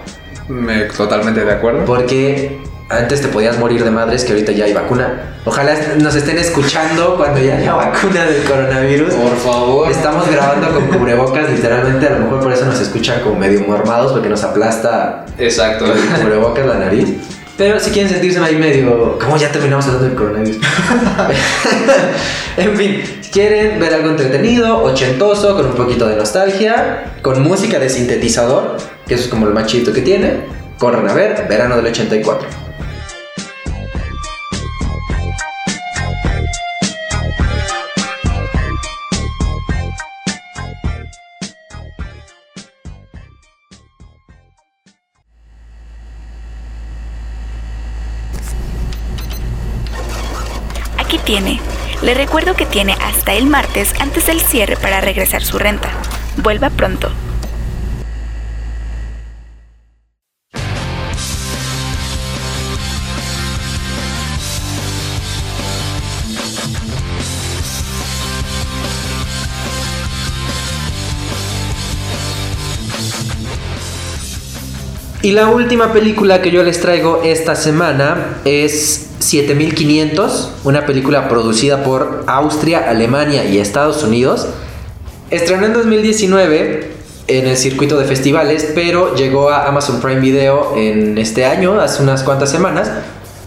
Me, totalmente de acuerdo. porque antes te podías morir de madres que ahorita ya hay vacuna. Ojalá nos estén escuchando cuando ya haya vacuna del coronavirus. Por favor. Estamos grabando con cubrebocas, literalmente, a lo mejor por eso nos escuchan como medio mormados porque nos aplasta Exacto. el cubrebocas la nariz. Pero si quieren sentirse ahí medio. Como ya terminamos hablando del coronavirus. (laughs) en fin, si quieren ver algo entretenido, ochentoso, con un poquito de nostalgia, con música de sintetizador, que eso es como el más chido que tiene, corran a ver Verano del 84. Le recuerdo que tiene hasta el martes antes del cierre para regresar su renta. Vuelva pronto. Y la última película que yo les traigo esta semana es 7500, una película producida por Austria, Alemania y Estados Unidos. Estrenó en 2019 en el circuito de festivales, pero llegó a Amazon Prime Video en este año, hace unas cuantas semanas.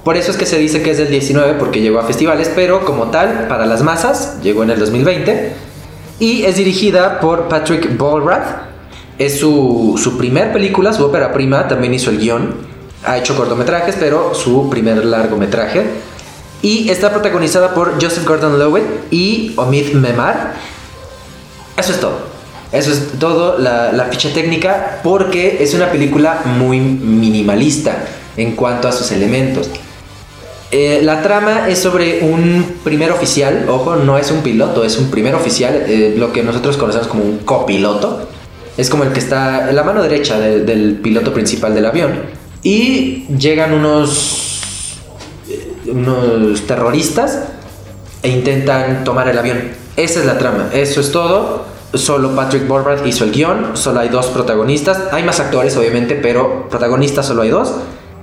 Por eso es que se dice que es del 19 porque llegó a festivales, pero como tal, para las masas, llegó en el 2020. Y es dirigida por Patrick Bollrath. Es su, su primer película, su ópera prima, también hizo el guion. Ha hecho cortometrajes, pero su primer largometraje. Y está protagonizada por Joseph Gordon-Levitt y Omid Memar. Eso es todo. Eso es todo la, ficha técnica porque es una película muy minimalista en cuanto a sus elementos. Eh, la trama es sobre un primer oficial, ojo, no es un piloto, es un primer oficial, eh, lo que nosotros conocemos como un copiloto. Es como el que está en la mano derecha de- del piloto principal del avión. Y llegan unos, eh, unos terroristas e intentan tomar el avión. Esa es la trama, eso es todo. Solo Patrick Borbrat hizo el guion, solo hay dos protagonistas. Hay más actores, obviamente, pero protagonistas solo hay dos.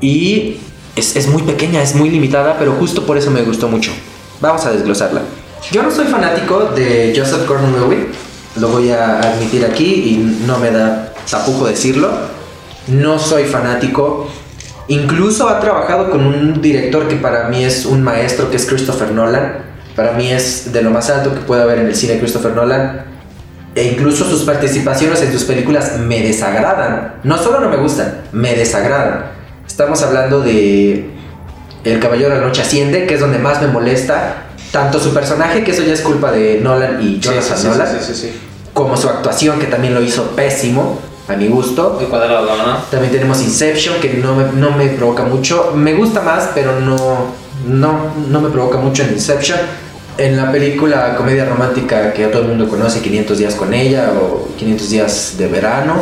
Y es, es muy pequeña, es muy limitada, pero justo por eso me gustó mucho. Vamos a desglosarla. Yo no soy fanático de Joseph Gordon-Levitt, lo voy a admitir aquí y no me da tapujo decirlo. No soy fanático. Incluso ha trabajado con un director que para mí es un maestro, que es Christopher Nolan. Para mí es de lo más alto que puede haber en el cine Christopher Nolan. E incluso sus participaciones en sus películas me desagradan. No solo no me gustan, me desagradan. Estamos hablando de El Caballero de la Noche Asciende, que es donde más me molesta. Tanto su personaje, que eso ya es culpa de Nolan y Jonathan sí, sí, Nolan, sí, como su actuación, que también lo hizo pésimo, a mi gusto. Muy cuadrado, ¿no? También tenemos Inception, que no me, no me provoca mucho. Me gusta más, pero no, no, no me provoca mucho en Inception. En la película comedia romántica que todo el mundo conoce, 500 días con ella o 500 días de verano,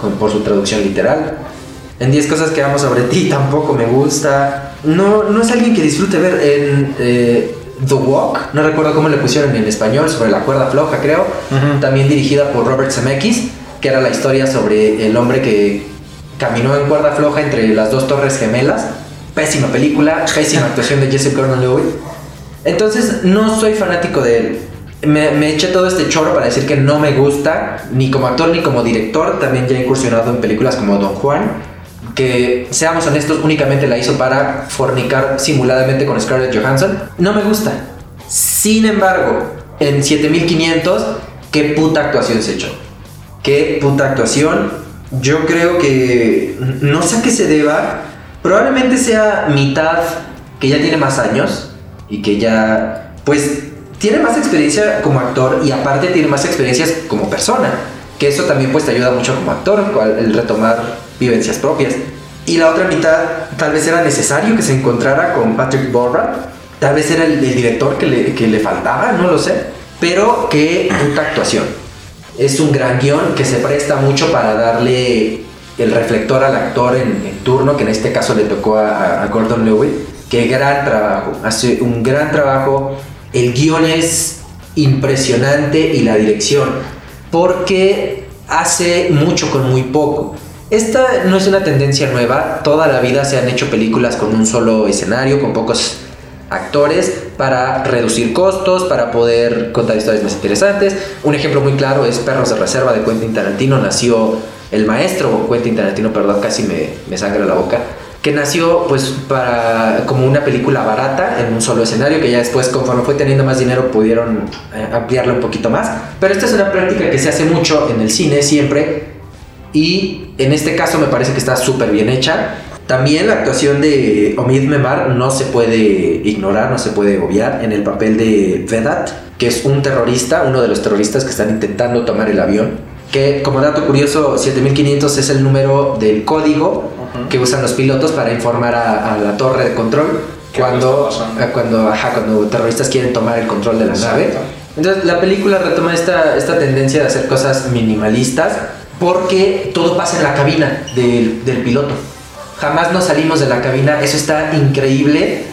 con- por su traducción literal. En 10 cosas que amo sobre ti (laughs) tampoco me gusta. No, no es alguien que disfrute ver en eh, The Walk, no recuerdo cómo le pusieron en español, sobre la cuerda floja creo. Ujú. También dirigida por Robert Zemeckis, que era la historia sobre el hombre que caminó en cuerda floja entre las dos torres gemelas. Pésima película, pésima actuación de Joseph Gordon-Levitt. Entonces no soy fanático de él. Me, me eché todo este choro para decir que no me gusta, ni como actor ni como director. También ya he incursionado en películas como Don Juan, que seamos honestos, únicamente la hizo para fornicar simuladamente con Scarlett Johansson. No me gusta. Sin embargo, en 7500, qué puta actuación se echó. Qué puta actuación. Yo creo que no sé a qué se deba. Probablemente sea mitad que ya tiene más años y que ya, pues, tiene más experiencia como actor y aparte tiene más experiencias como persona. Que eso también pues te ayuda mucho como actor, el retomar vivencias propias. Y la otra mitad, tal vez era necesario que se encontrara con Patrick Borra. Tal vez era el, el director que le, que le faltaba, no lo sé. Pero qué puta actuación. Es un gran guion que se presta mucho para darle el reflector al actor en, en turno, que en este caso le tocó a, Gordon Lewitt. Qué gran trabajo. Hace un gran trabajo el guion es impresionante y la dirección, porque hace mucho con muy poco. Esta no es una tendencia nueva, toda la vida se han hecho películas con un solo escenario, con pocos actores, para reducir costos, para poder contar historias más interesantes. Un ejemplo muy claro es Perros de Reserva de Quentin Tarantino, nació el maestro Quentin Tarantino, perdón, casi me, me sangra la boca, que nació pues para como una película barata en un solo escenario que ya después conforme fue teniendo más dinero pudieron eh, ampliarla un poquito más. Pero esta es una práctica que se hace mucho en el cine siempre y en este caso me parece que está súper bien hecha también la actuación de Omid Memar no se puede ignorar, no se puede obviar en el papel de Vedat, que es un terrorista, uno de los terroristas que están intentando tomar el avión. Que como dato curioso, 7500 es el número del código que usan los pilotos para informar a, a la torre de control cuando, cuando, ajá, cuando terroristas quieren tomar el control de la nave. Entonces la película retoma esta, esta tendencia de hacer cosas minimalistas porque todo pasa en la cabina del, del piloto. Jamás nos salimos de la cabina, eso está increíble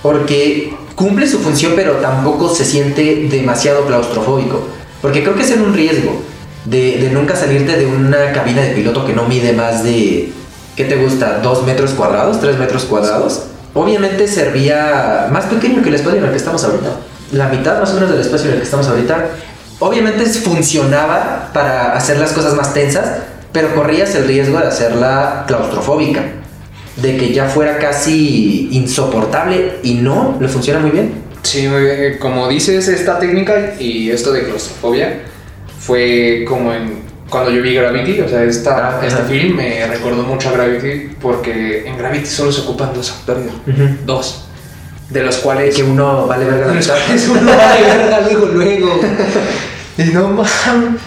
porque cumple su función pero tampoco se siente demasiado claustrofóbico. Porque creo que es en un riesgo de, de nunca salirte de una cabina de piloto que no mide más de ¿qué te gusta? ¿Dos metros cuadrados? ¿Tres metros cuadrados? Obviamente servía más pequeño que el espacio en el que estamos ahorita. La mitad más o menos del espacio en el que estamos ahorita. Obviamente funcionaba para hacer las cosas más tensas, pero corrías el riesgo de hacerla claustrofóbica. De que ya fuera casi insoportable y no, le funciona muy bien. Sí, muy bien. Como dices, esta técnica y esto de claustrofobia fue como en cuando yo vi Gravity, o sea, esta, Ah, este ajá. film me recordó mucho a Gravity porque en Gravity solo se ocupan dos actores, dos, de los cuales Que uno vale verga la de los cuales uno vale verga luego, luego. (laughs) Y no mames.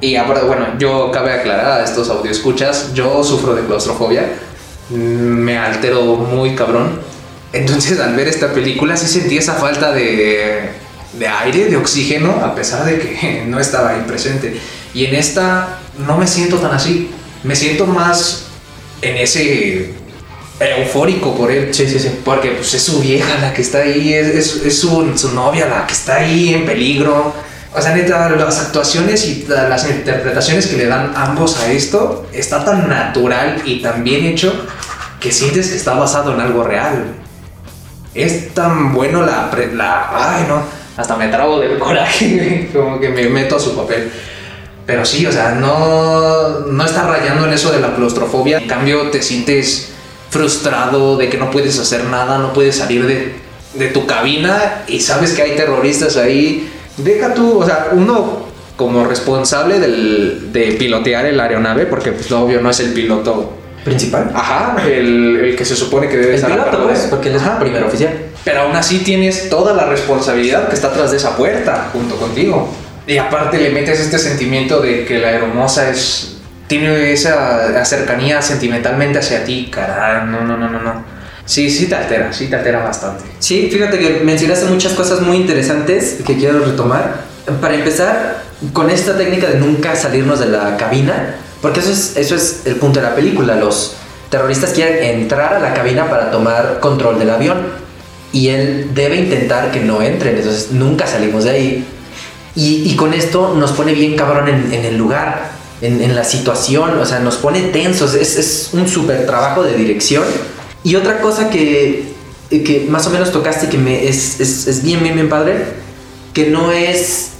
Y bueno, yo cabe aclarar a estos audioscuchas, yo sufro de claustrofobia, mm, me altero muy cabrón. Entonces, al ver esta película, sí sentí esa falta de, de aire, de oxígeno, a pesar de que (laughs) no estaba ahí presente. Y en esta no me siento tan así, me siento más en ese eufórico por él. Sí, sí, sí. Porque pues, es su vieja la que está ahí, es, es- es su, su novia la que está ahí en peligro. O sea, neta, las actuaciones y la- las interpretaciones que le dan ambos a esto está tan natural y tan bien hecho que sientes que está basado en algo real. Es tan bueno la... la ay, no, hasta me trago del coraje, (laughs) como que me meto a su papel. Pero sí, o sea, no, no está rayando en eso de la claustrofobia. En cambio, te sientes frustrado de que no puedes hacer nada, no puedes salir de, de tu cabina y sabes que hay terroristas ahí. Deja tú, o sea, uno como responsable del, de pilotear el aeronave, porque pues lo obvio no es el piloto. Principal. Ajá, el, el que se supone que debe El estar a piloto, de- pues, porque él es Ajá. el primer oficial. Pero aún así tienes toda la responsabilidad que está atrás de esa puerta junto contigo. Y aparte le metes este sentimiento de que la hermosa es tiene esa cercanía sentimentalmente hacia ti, caray, no, no, no, no, no. Sí, sí te altera, sí te altera bastante. Sí, fíjate que mencionaste muchas cosas muy interesantes que quiero retomar. Para empezar, con esta técnica de nunca salirnos de la cabina, porque eso es, eso es el punto de la película. Los terroristas quieren entrar a la cabina para tomar control del avión y él debe intentar que no entren, entonces nunca salimos de ahí. Y, y con esto nos pone bien cabrón en, en el lugar, en, en la situación, o sea, nos pone tensos. Es, es un súper trabajo de dirección. Y otra cosa que, que más o menos tocaste y que me es, es, es bien, bien, bien padre, que no es,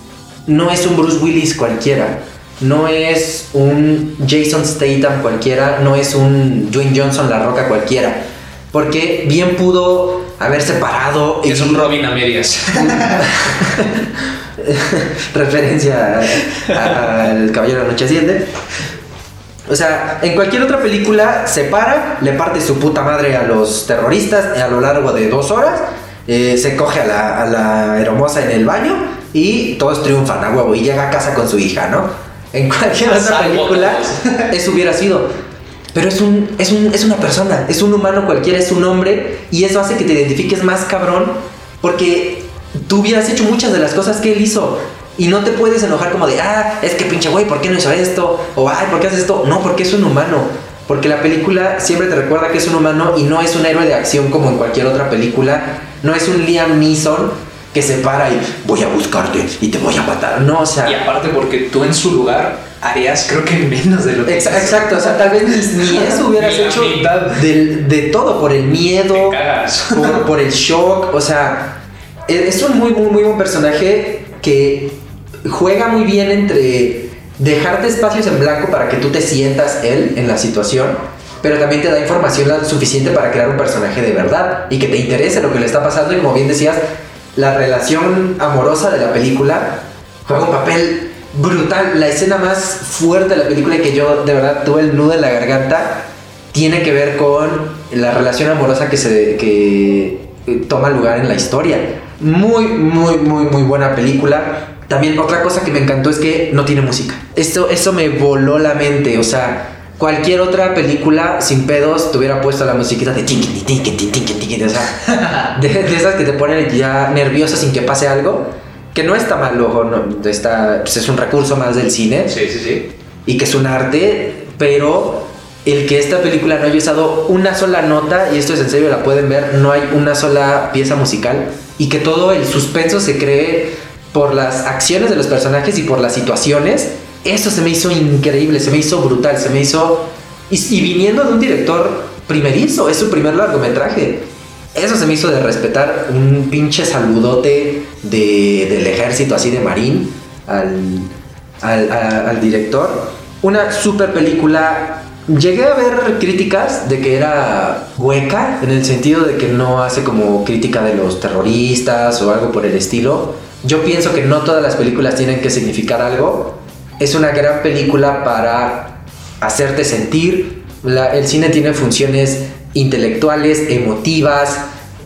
no es un Bruce Willis cualquiera. No es un Jason Statham cualquiera, no es un Dwayne Johnson La Roca cualquiera. Porque bien pudo haberse parado Es un Robin a medias. (laughs) referencia al Caballero de la Noche. O sea, en cualquier otra película se para, le parte su puta madre a los terroristas a lo largo de dos horas, eh, se coge a la, a la hermosa en el baño y todos triunfan a huevo y llega a casa con su hija, ¿no? En cualquier otra película (laughs) eso hubiera sido. Pero es, un, es, un, es una persona, es un humano cualquiera, es un hombre y eso hace que te identifiques más cabrón porque tú hubieras hecho muchas de las cosas que él hizo y no te puedes enojar como de, ah, es que pinche güey, ¿por qué no hizo esto? O, ay, ¿por qué haces esto? No, porque es un humano. Porque la película siempre te recuerda que es un humano y no es un héroe de acción como en cualquier otra película. No es un Liam Neeson que se para y voy a buscarte y te voy a matar. No, o sea. Y aparte porque tú en su lugar harías creo que menos de lo que Exa- hizo. Exacto, o sea, tal vez ni, (laughs) eso hubieras hecho de todo, por el miedo, (laughs) por, por el shock, o sea, e- es un muy, muy, muy buen personaje que juega muy bien entre dejarte espacios en blanco para que tú te sientas él en la situación, pero también te da información suficiente para crear un personaje de verdad y que te interese lo que le está pasando y como bien decías, la relación amorosa de la película juega un papel brutal. La escena más fuerte de la película y que yo de verdad tuve el nudo en la garganta tiene que ver con la relación amorosa que se que eh, toma lugar en la historia. Muy, muy, muy, muy buena película. También otra cosa que me encantó es que no tiene música. Esto, eso me voló la mente. O sea, cualquier otra película sin pedos te hubiera puesto la musiquita de tinkin, tinkin, tinkin, tinkin, o sea, (laughs) de, de esas que te ponen ya nervioso sin que pase algo. Que no está mal, ojo, no, está, pues es un recurso más del cine Sí, sí, sí. y que es un arte, pero el que esta película no haya usado una sola nota, y esto es en serio, la pueden ver, no hay una sola pieza musical, y que todo el suspenso se cree por las acciones de los personajes y por las situaciones, eso se me hizo increíble, se me hizo brutal, se me hizo... Y, viniendo de un director primerizo, es su primer largometraje. Eso se me hizo de respetar un pinche saludote de, del ejército así de marín al, al, al director. Una super película. Llegué a ver críticas de que era hueca, en el sentido de que no hace como crítica de los terroristas o algo por el estilo. Yo pienso que no todas las películas tienen que significar algo. Es una gran película para hacerte sentir. La- el cine tiene funciones intelectuales, emotivas,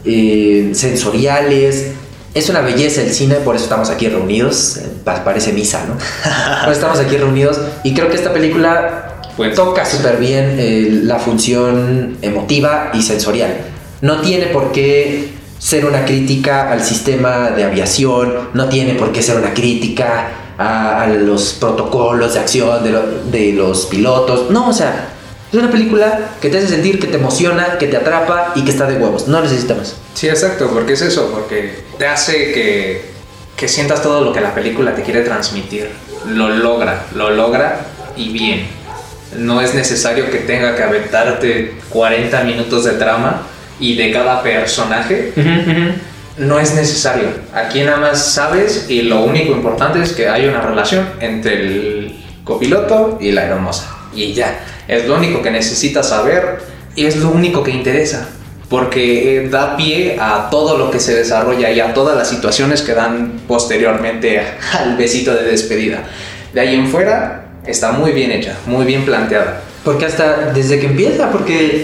eh, sensoriales. Es una belleza el cine, por eso estamos aquí reunidos. Eh, pa- Parece misa, ¿no? (laughs) por eso estamos aquí reunidos. Y creo que esta película Pues- toca súper bien eh, la función emotiva y sensorial. No tiene por qué ser una crítica al sistema de aviación, no tiene por qué ser una crítica a, a los protocolos de acción de, lo- de los pilotos. No, o sea, es una película que te hace sentir, que te emociona, que te atrapa y que está de huevos. No necesita más. Sí, exacto, porque es eso, porque te hace que, que sientas todo lo que la película te quiere transmitir. Lo logra, lo logra y bien. No es necesario que tenga que aventarte 40 minutos de trama y de cada personaje. No es necesario. Aquí nada más sabes y lo único importante es que hay una relación entre el copiloto y la hermosa. Y ya, es lo único que necesitas saber y es lo único que interesa. Porque eh, da pie a todo lo que se desarrolla y a todas las situaciones que dan posteriormente (laughs) al besito de despedida. De ahí en fuera está muy bien hecha, muy bien planteada. Porque hasta desde que empieza, porque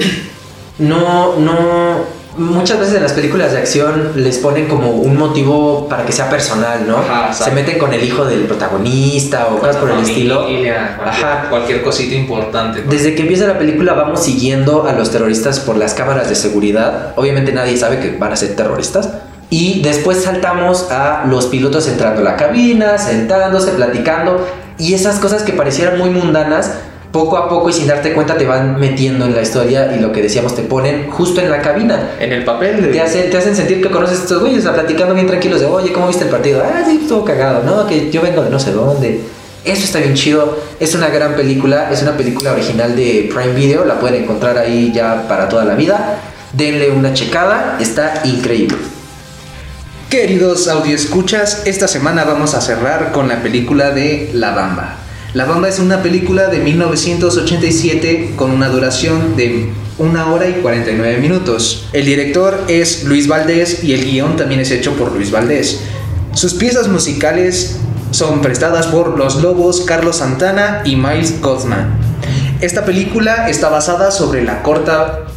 no, no. Muchas veces en las películas de acción les ponen como un motivo para que sea personal, ¿no? Ajá, Se meten con el hijo del protagonista o cosas por el estilo. Cualquier, Ajá. cualquier cosita importante. Desde que empieza la película vamos siguiendo a los terroristas por las cámaras de seguridad. Obviamente nadie sabe que van a ser terroristas. Y después saltamos a los pilotos entrando a la cabina, sentándose, platicando. Y esas cosas que parecieran muy mundanas, poco a poco y sin darte cuenta te van metiendo en la historia y lo que decíamos te ponen justo en la cabina. En el papel de... Te hacen, te hacen sentir que conoces a estos güeyes, o sea, platicando bien tranquilos de, oye, ¿cómo viste el partido? Ah, sí, estuvo cagado, ¿no? Que yo vengo de no sé dónde. Eso está bien chido, es una gran película, es una película original de Prime Video, la pueden encontrar ahí ya para toda la vida. Denle una checada, está increíble. Queridos audioescuchas, esta semana vamos a cerrar con la película de La Bamba. La Bamba es una película de 1987 con una duración de una hora y 49 minutos. El director es Luis Valdés y el guion también es hecho por Luis Valdés. Sus piezas musicales son prestadas por Los Lobos, Carlos Santana y Miles Goldman. Esta película está basada sobre la corta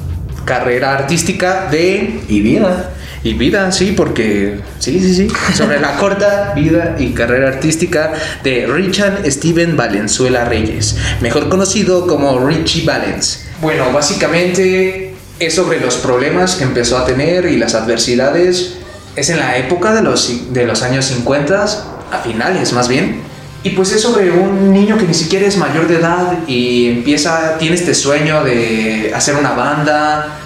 carrera artística de Y vida. Y vida, sí, porque sí, sí, sí, sobre la corta vida y carrera artística de Richard Steven Valenzuela Reyes, mejor conocido como Richie Valens. Bueno, básicamente es sobre los problemas que empezó a tener y las adversidades. Es en la época de los, de los años 50, a finales más bien. Y pues es sobre un niño que ni siquiera es mayor de edad y empieza, tiene este sueño de hacer una banda,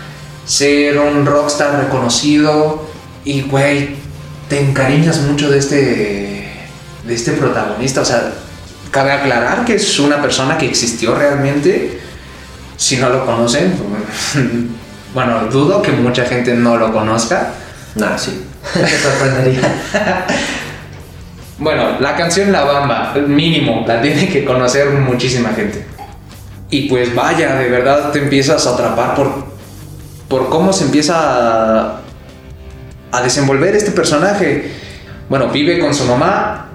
ser un rockstar reconocido y, güey, te encariñas mucho de este, de este protagonista. O sea, cabe aclarar que es una persona que existió realmente. Si no lo conocen, (laughs) bueno, dudo que mucha gente no lo conozca. No, sí. (laughs) Me sorprendería. Bueno, la canción La Bamba, mínimo, la tiene que conocer muchísima gente. Y pues vaya, de verdad te empiezas a atrapar por, por cómo se empieza a, a desenvolver este personaje. Bueno, vive con su mamá,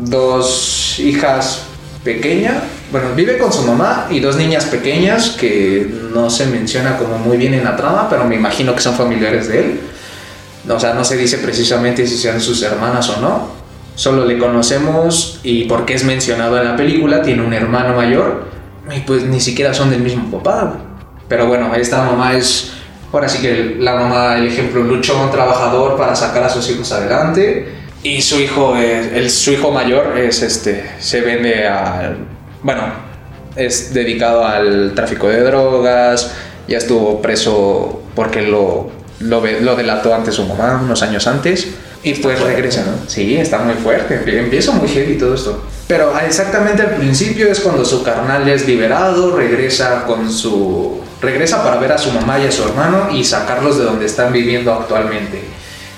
dos hijas pequeñas, bueno, vive con su mamá y dos niñas pequeñas que no se menciona como muy bien en la trama, pero me imagino que son familiares de él. O sea, no se dice precisamente si sean sus hermanas o no. Solo le conocemos y porque es mencionado en la película, tiene un hermano mayor y pues ni siquiera son del mismo papá. Pero bueno, esta mamá es, ahora sí que la mamá, el ejemplo, luchó un trabajador para sacar a sus hijos adelante y su hijo, es, el, su hijo mayor es este, se vende al, bueno, es dedicado al tráfico de drogas, ya estuvo preso porque lo, lo, lo delató ante su mamá unos años antes. Y pues regresa, ¿no? Sí, está muy fuerte. Empieza muy heavy todo esto. Pero exactamente al principio es cuando su carnal es liberado, regresa con su. Regresa para ver a su mamá y a su hermano y sacarlos de donde están viviendo actualmente.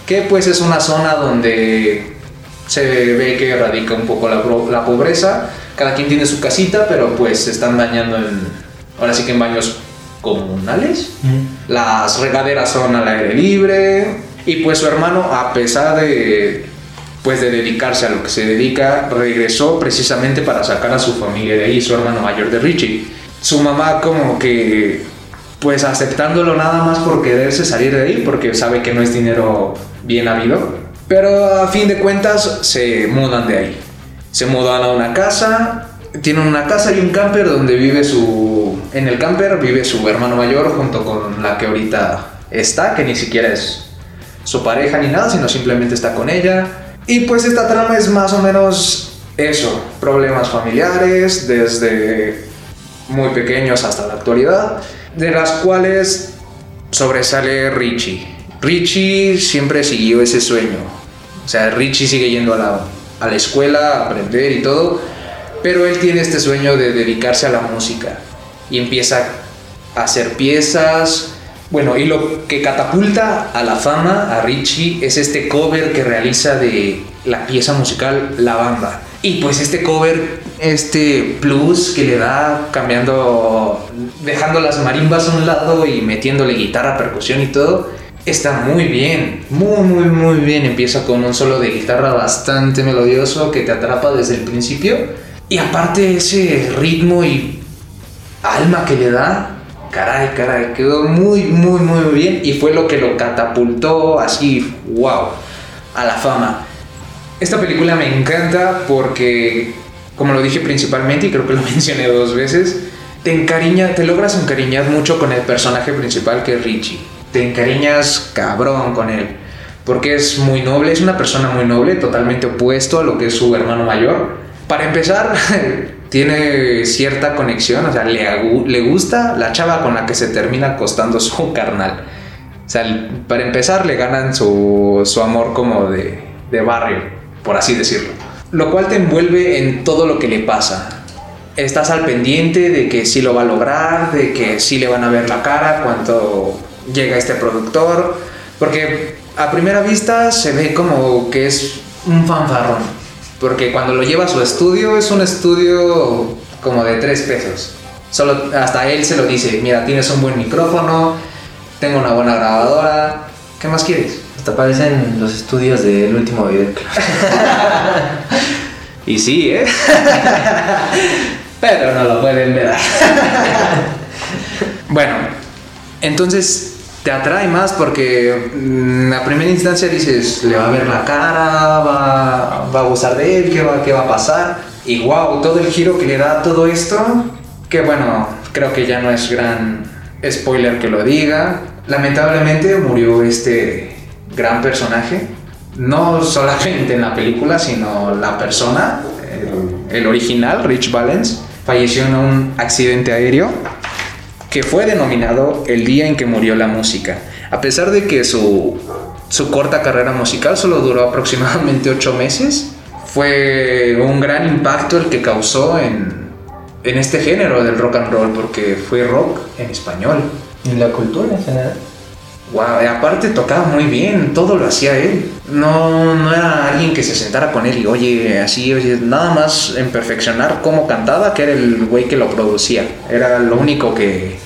Que pues es una zona donde se ve que radica un poco la, la pobreza. Cada quien tiene su casita, pero pues se están bañando en. ahora sí que en baños comunales. Las regaderas son al aire libre. Y pues su hermano, a pesar de pues de dedicarse a lo que se dedica, regresó precisamente para sacar a su familia de ahí, su hermano mayor de Richie. Su mamá como que pues aceptándolo nada más por quererse salir de ahí, porque sabe que no es dinero bien habido. Pero a fin de cuentas se mudan de ahí. Se mudan a una casa, tienen una casa y un camper donde vive su... En el camper vive su hermano mayor junto con la que ahorita está, que ni siquiera es su pareja ni nada, sino simplemente está con ella. Y pues esta trama es más o menos eso, problemas familiares desde muy pequeños hasta la actualidad, de las cuales sobresale Richie. Richie siempre siguió ese sueño. O sea, Richie sigue yendo a la, a la escuela a aprender y todo, pero él tiene este sueño de dedicarse a la música y empieza a hacer piezas. Bueno, y lo que catapulta a la fama a Richie es este cover que realiza de la pieza musical La Bamba. Y pues este cover, este plus que le da cambiando, dejando las marimbas a un lado y metiéndole guitarra, percusión y todo, está muy bien, muy, muy, muy bien. Empieza con un solo de guitarra bastante melodioso que te atrapa desde el principio. Y aparte ese ritmo y alma que le da, caray, caray, quedó muy, muy, muy bien. Y fue lo que lo catapultó así, wow, a la fama. Esta película me encanta porque, como lo dije principalmente, y creo que lo (laughs) mencioné dos veces, te encariña, te logras encariñar mucho con el personaje principal que es Richie. Te encariñas cabrón con él. Porque es muy noble, es una persona muy noble, totalmente opuesto a lo que es su hermano mayor. Para empezar, (laughs) tiene cierta conexión, o sea, le, le gusta la chava con la que se termina acostando (laughs) su carnal. O sea, para empezar, le ganan su, su amor como de, de barrio, por así decirlo. Lo cual te envuelve en todo lo que le pasa. Estás al pendiente de que sí lo va a lograr, de que sí le van a ver la cara cuando llega este productor. Porque a primera vista se ve como que es un fanfarrón. Porque cuando lo lleva a su estudio es un estudio como de tres pesos. Solo hasta él se lo dice, mira, tienes un buen micrófono, tengo una buena grabadora, ¿qué más quieres? Hasta parecen los estudios del último videoclip. (laughs) Y sí, ¿eh? (laughs) Pero no lo pueden ver. (laughs) bueno, entonces te atrae más porque mm, a primera instancia dices, le va a ver la cara, va, va a gustar de él, ¿qué va, qué va a pasar? Y wow, todo el giro que le da a todo esto, que bueno, creo que ya no es gran spoiler que lo diga. Lamentablemente murió este gran personaje, no solamente en la película, sino la persona, el, original, Rich Valens, falleció en un accidente aéreo que fue denominado el día en que murió la música. A pesar de que su, su corta carrera musical solo duró aproximadamente ocho meses, fue un gran impacto el que causó en, en este género del rock and roll, porque fue rock en español. En la cultura en general. Wow, aparte tocaba muy bien, todo lo hacía él. No, no era alguien que se sentara con él y oye, así, oye, nada más en perfeccionar cómo cantaba, que era el güey que lo producía. Era lo único que,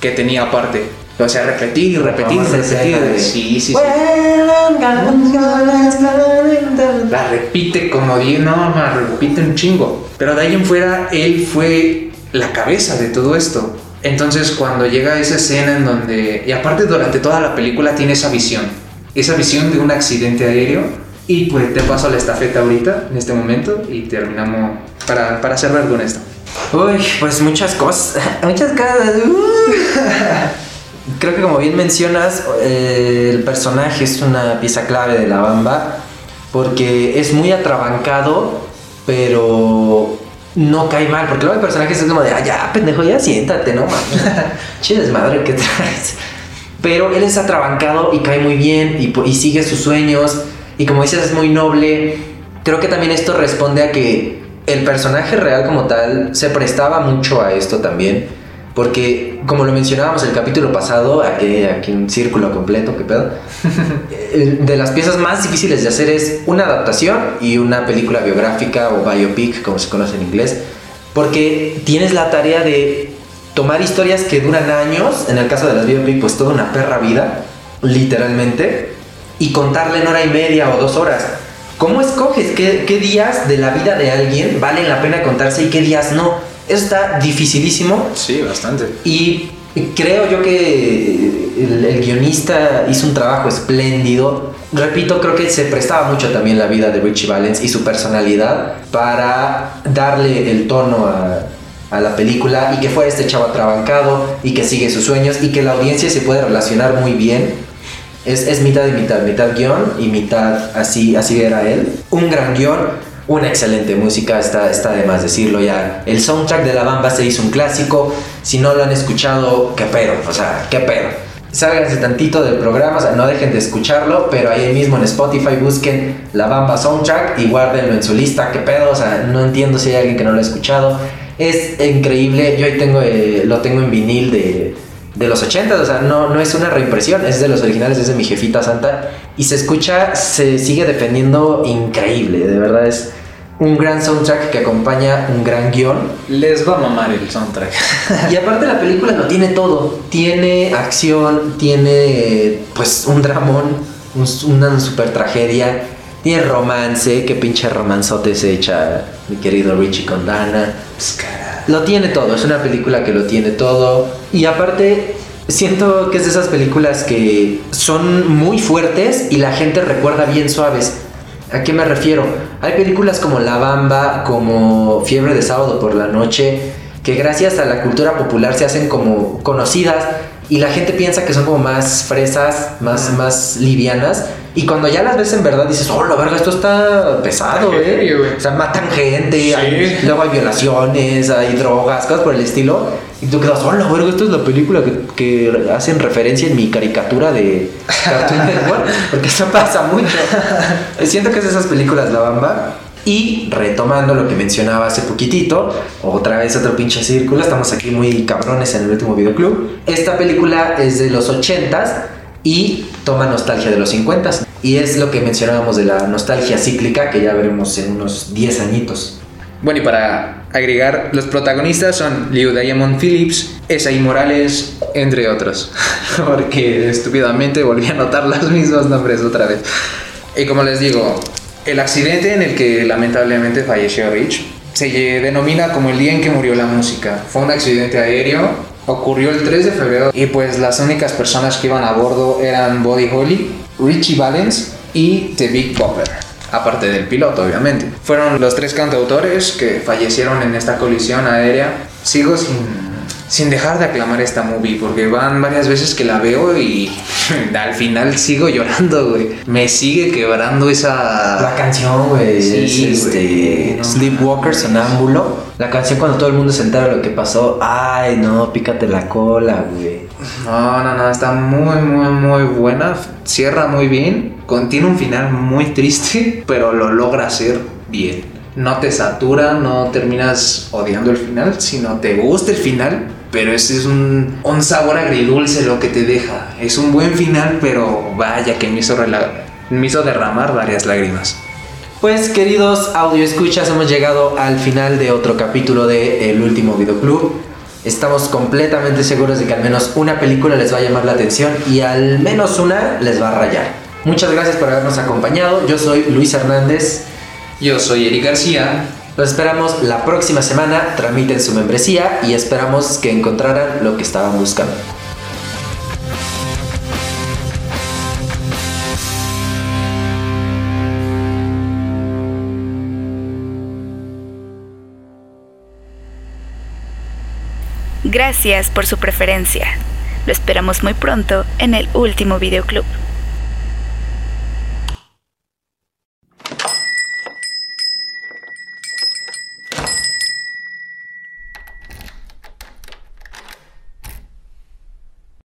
que tenía aparte. O sea, repetir repetir hacer repetir. de- Sí, sí, sí. La repite como bien, no, la repite un chingo. Pero de ahí en fuera, él fue la cabeza de todo esto. Entonces, cuando llega esa escena en donde. Y aparte, durante toda la película tiene esa visión. Esa visión de un accidente aéreo. Y pues te paso la estafeta ahorita, en este momento, y terminamos para, para cerrar con esto. Uy, pues muchas cosas. (laughs) Muchas cosas. Uh. (laughs) Creo que como bien mencionas, eh, el personaje es una pieza clave de la bamba porque es muy atrabancado, pero no cae mal. Porque luego hay personajes es como de, ah, ya, pendejo, ya siéntate, no mames. (laughs) Che desmadre que traes. Pero él es atrabancado y cae muy bien y, y sigue sus sueños. Y como dices, es muy noble. Creo que también esto responde a que el personaje real como tal se prestaba mucho a esto también. Porque, como lo mencionábamos el capítulo pasado, aquí, aquí un círculo completo, ¿qué pedo? (laughs) El- de las piezas más difíciles de hacer es una adaptación y una película biográfica o biopic, como se conoce en inglés. Porque tienes la tarea de tomar historias que duran años, en el caso de las biopic, pues toda una perra vida, literalmente, y contarla en hora y media o dos horas. ¿Cómo escoges qué, qué días de la vida de alguien valen la pena contarse y qué días no? Eso está dificilísimo Sí, bastante. y creo yo que el, el guionista hizo un trabajo espléndido. Repito, creo que se prestaba mucho también la vida de Richie Valens y su personalidad para darle el tono a, a la película y que fue este chavo atrabancado y que sigue sus sueños y que la audiencia se puede relacionar muy bien. Es, es mitad y mitad, mitad guion y mitad así, así era él. Un gran guion, una excelente música, está, está de más decirlo ya. El soundtrack de La Bamba se hizo un clásico. Si no lo han escuchado, qué pedo, o sea, qué pedo. Sálganse tantito del programa, o sea, no dejen de escucharlo, pero ahí mismo en Spotify busquen La Bamba Soundtrack y guárdenlo en su lista, qué pedo, o sea, no entiendo si hay alguien que no lo ha escuchado. Es increíble, yo ahí tengo, eh, lo tengo en vinil de, de los 80, o sea, no, no es una reimpresión, es de los originales, es de mi jefita santa. Y se escucha, se sigue defendiendo increíble, de verdad es un gran soundtrack que acompaña un gran guion. Les va a mamar el soundtrack. Y aparte la película lo tiene todo, tiene acción, tiene pues un dramón, un- una super tragedia, tiene romance, qué pinche romanzote se echa mi querido Richie con Dana. Lo tiene todo, es una película que lo tiene todo. Y aparte, siento que es de esas películas que son muy fuertes y la gente recuerda bien suaves. ¿A qué me refiero? Hay películas como La Bamba, como Fiebre de Sábado por la Noche, que gracias a la cultura popular se hacen como conocidas y la gente piensa que son como más fresas, más, más livianas. Y cuando ya las ves en verdad dices, oh, la verga, esto está pesado, eh. güey. O sea, matan gente, Sí. hay- luego hay violaciones, hay drogas, cosas por el estilo. Y tú quedas, oh, la verga, esta es la película que, que hacen referencia en mi caricatura de Cartoon (laughs) Network, porque eso pasa mucho. (laughs) Siento que es esas películas La Bamba. Y retomando lo que mencionaba hace poquitito, otra vez otro pinche círculo, estamos aquí muy cabrones en el último videoclub. Esta película es de los 80s y toma nostalgia de los 50s. Y es lo que mencionábamos de la nostalgia cíclica que ya veremos en unos 10 añitos. Bueno, y para agregar, los protagonistas son Liu Diamond Phillips, Esai Morales, entre otros. (laughs) Porque estúpidamente volví a anotar los mismos nombres otra vez. Y como les digo, el accidente en el que lamentablemente falleció Rich se denomina como el día en que murió la música. Fue un accidente aéreo, ocurrió el 3 de febrero y pues las únicas personas que iban a bordo eran Buddy Holly, Richie Valens y The Big Bopper. Aparte del piloto, obviamente. Fueron los tres cantautores que fallecieron en esta colisión aérea. Sigo sin, sin dejar de aclamar esta movie, porque van varias veces que la veo y (laughs) al final sigo llorando, güey. Me sigue quebrando esa... La canción, güey, Sí, es este, no Sleepwalker, Sonámbulo. La canción cuando todo el mundo se entera de lo que pasó. Ay, no, pícate la cola, güey. No, no, no, está muy, muy, muy buena. Cierra muy bien. Contiene un final muy triste, (laughs) pero lo logra hacer bien. No te satura, no terminas odiando el final, sino te gusta el final, pero ese es un, un sabor agridulce lo que te deja. Es un buen final, pero vaya que me hizo, rela- me hizo derramar varias lágrimas. Pues queridos audio escuchas, hemos llegado al final de otro capítulo de El último videoclub. Estamos completamente seguros de que al menos una película les va a llamar la atención y al menos una les va a rayar. Muchas gracias por habernos acompañado. Yo soy Luis Hernández. Yo soy Eric García. Los esperamos la próxima semana. Tramiten su membresía y esperamos que encontraran lo que estaban buscando. Gracias por su preferencia. Lo esperamos muy pronto en el último videoclub.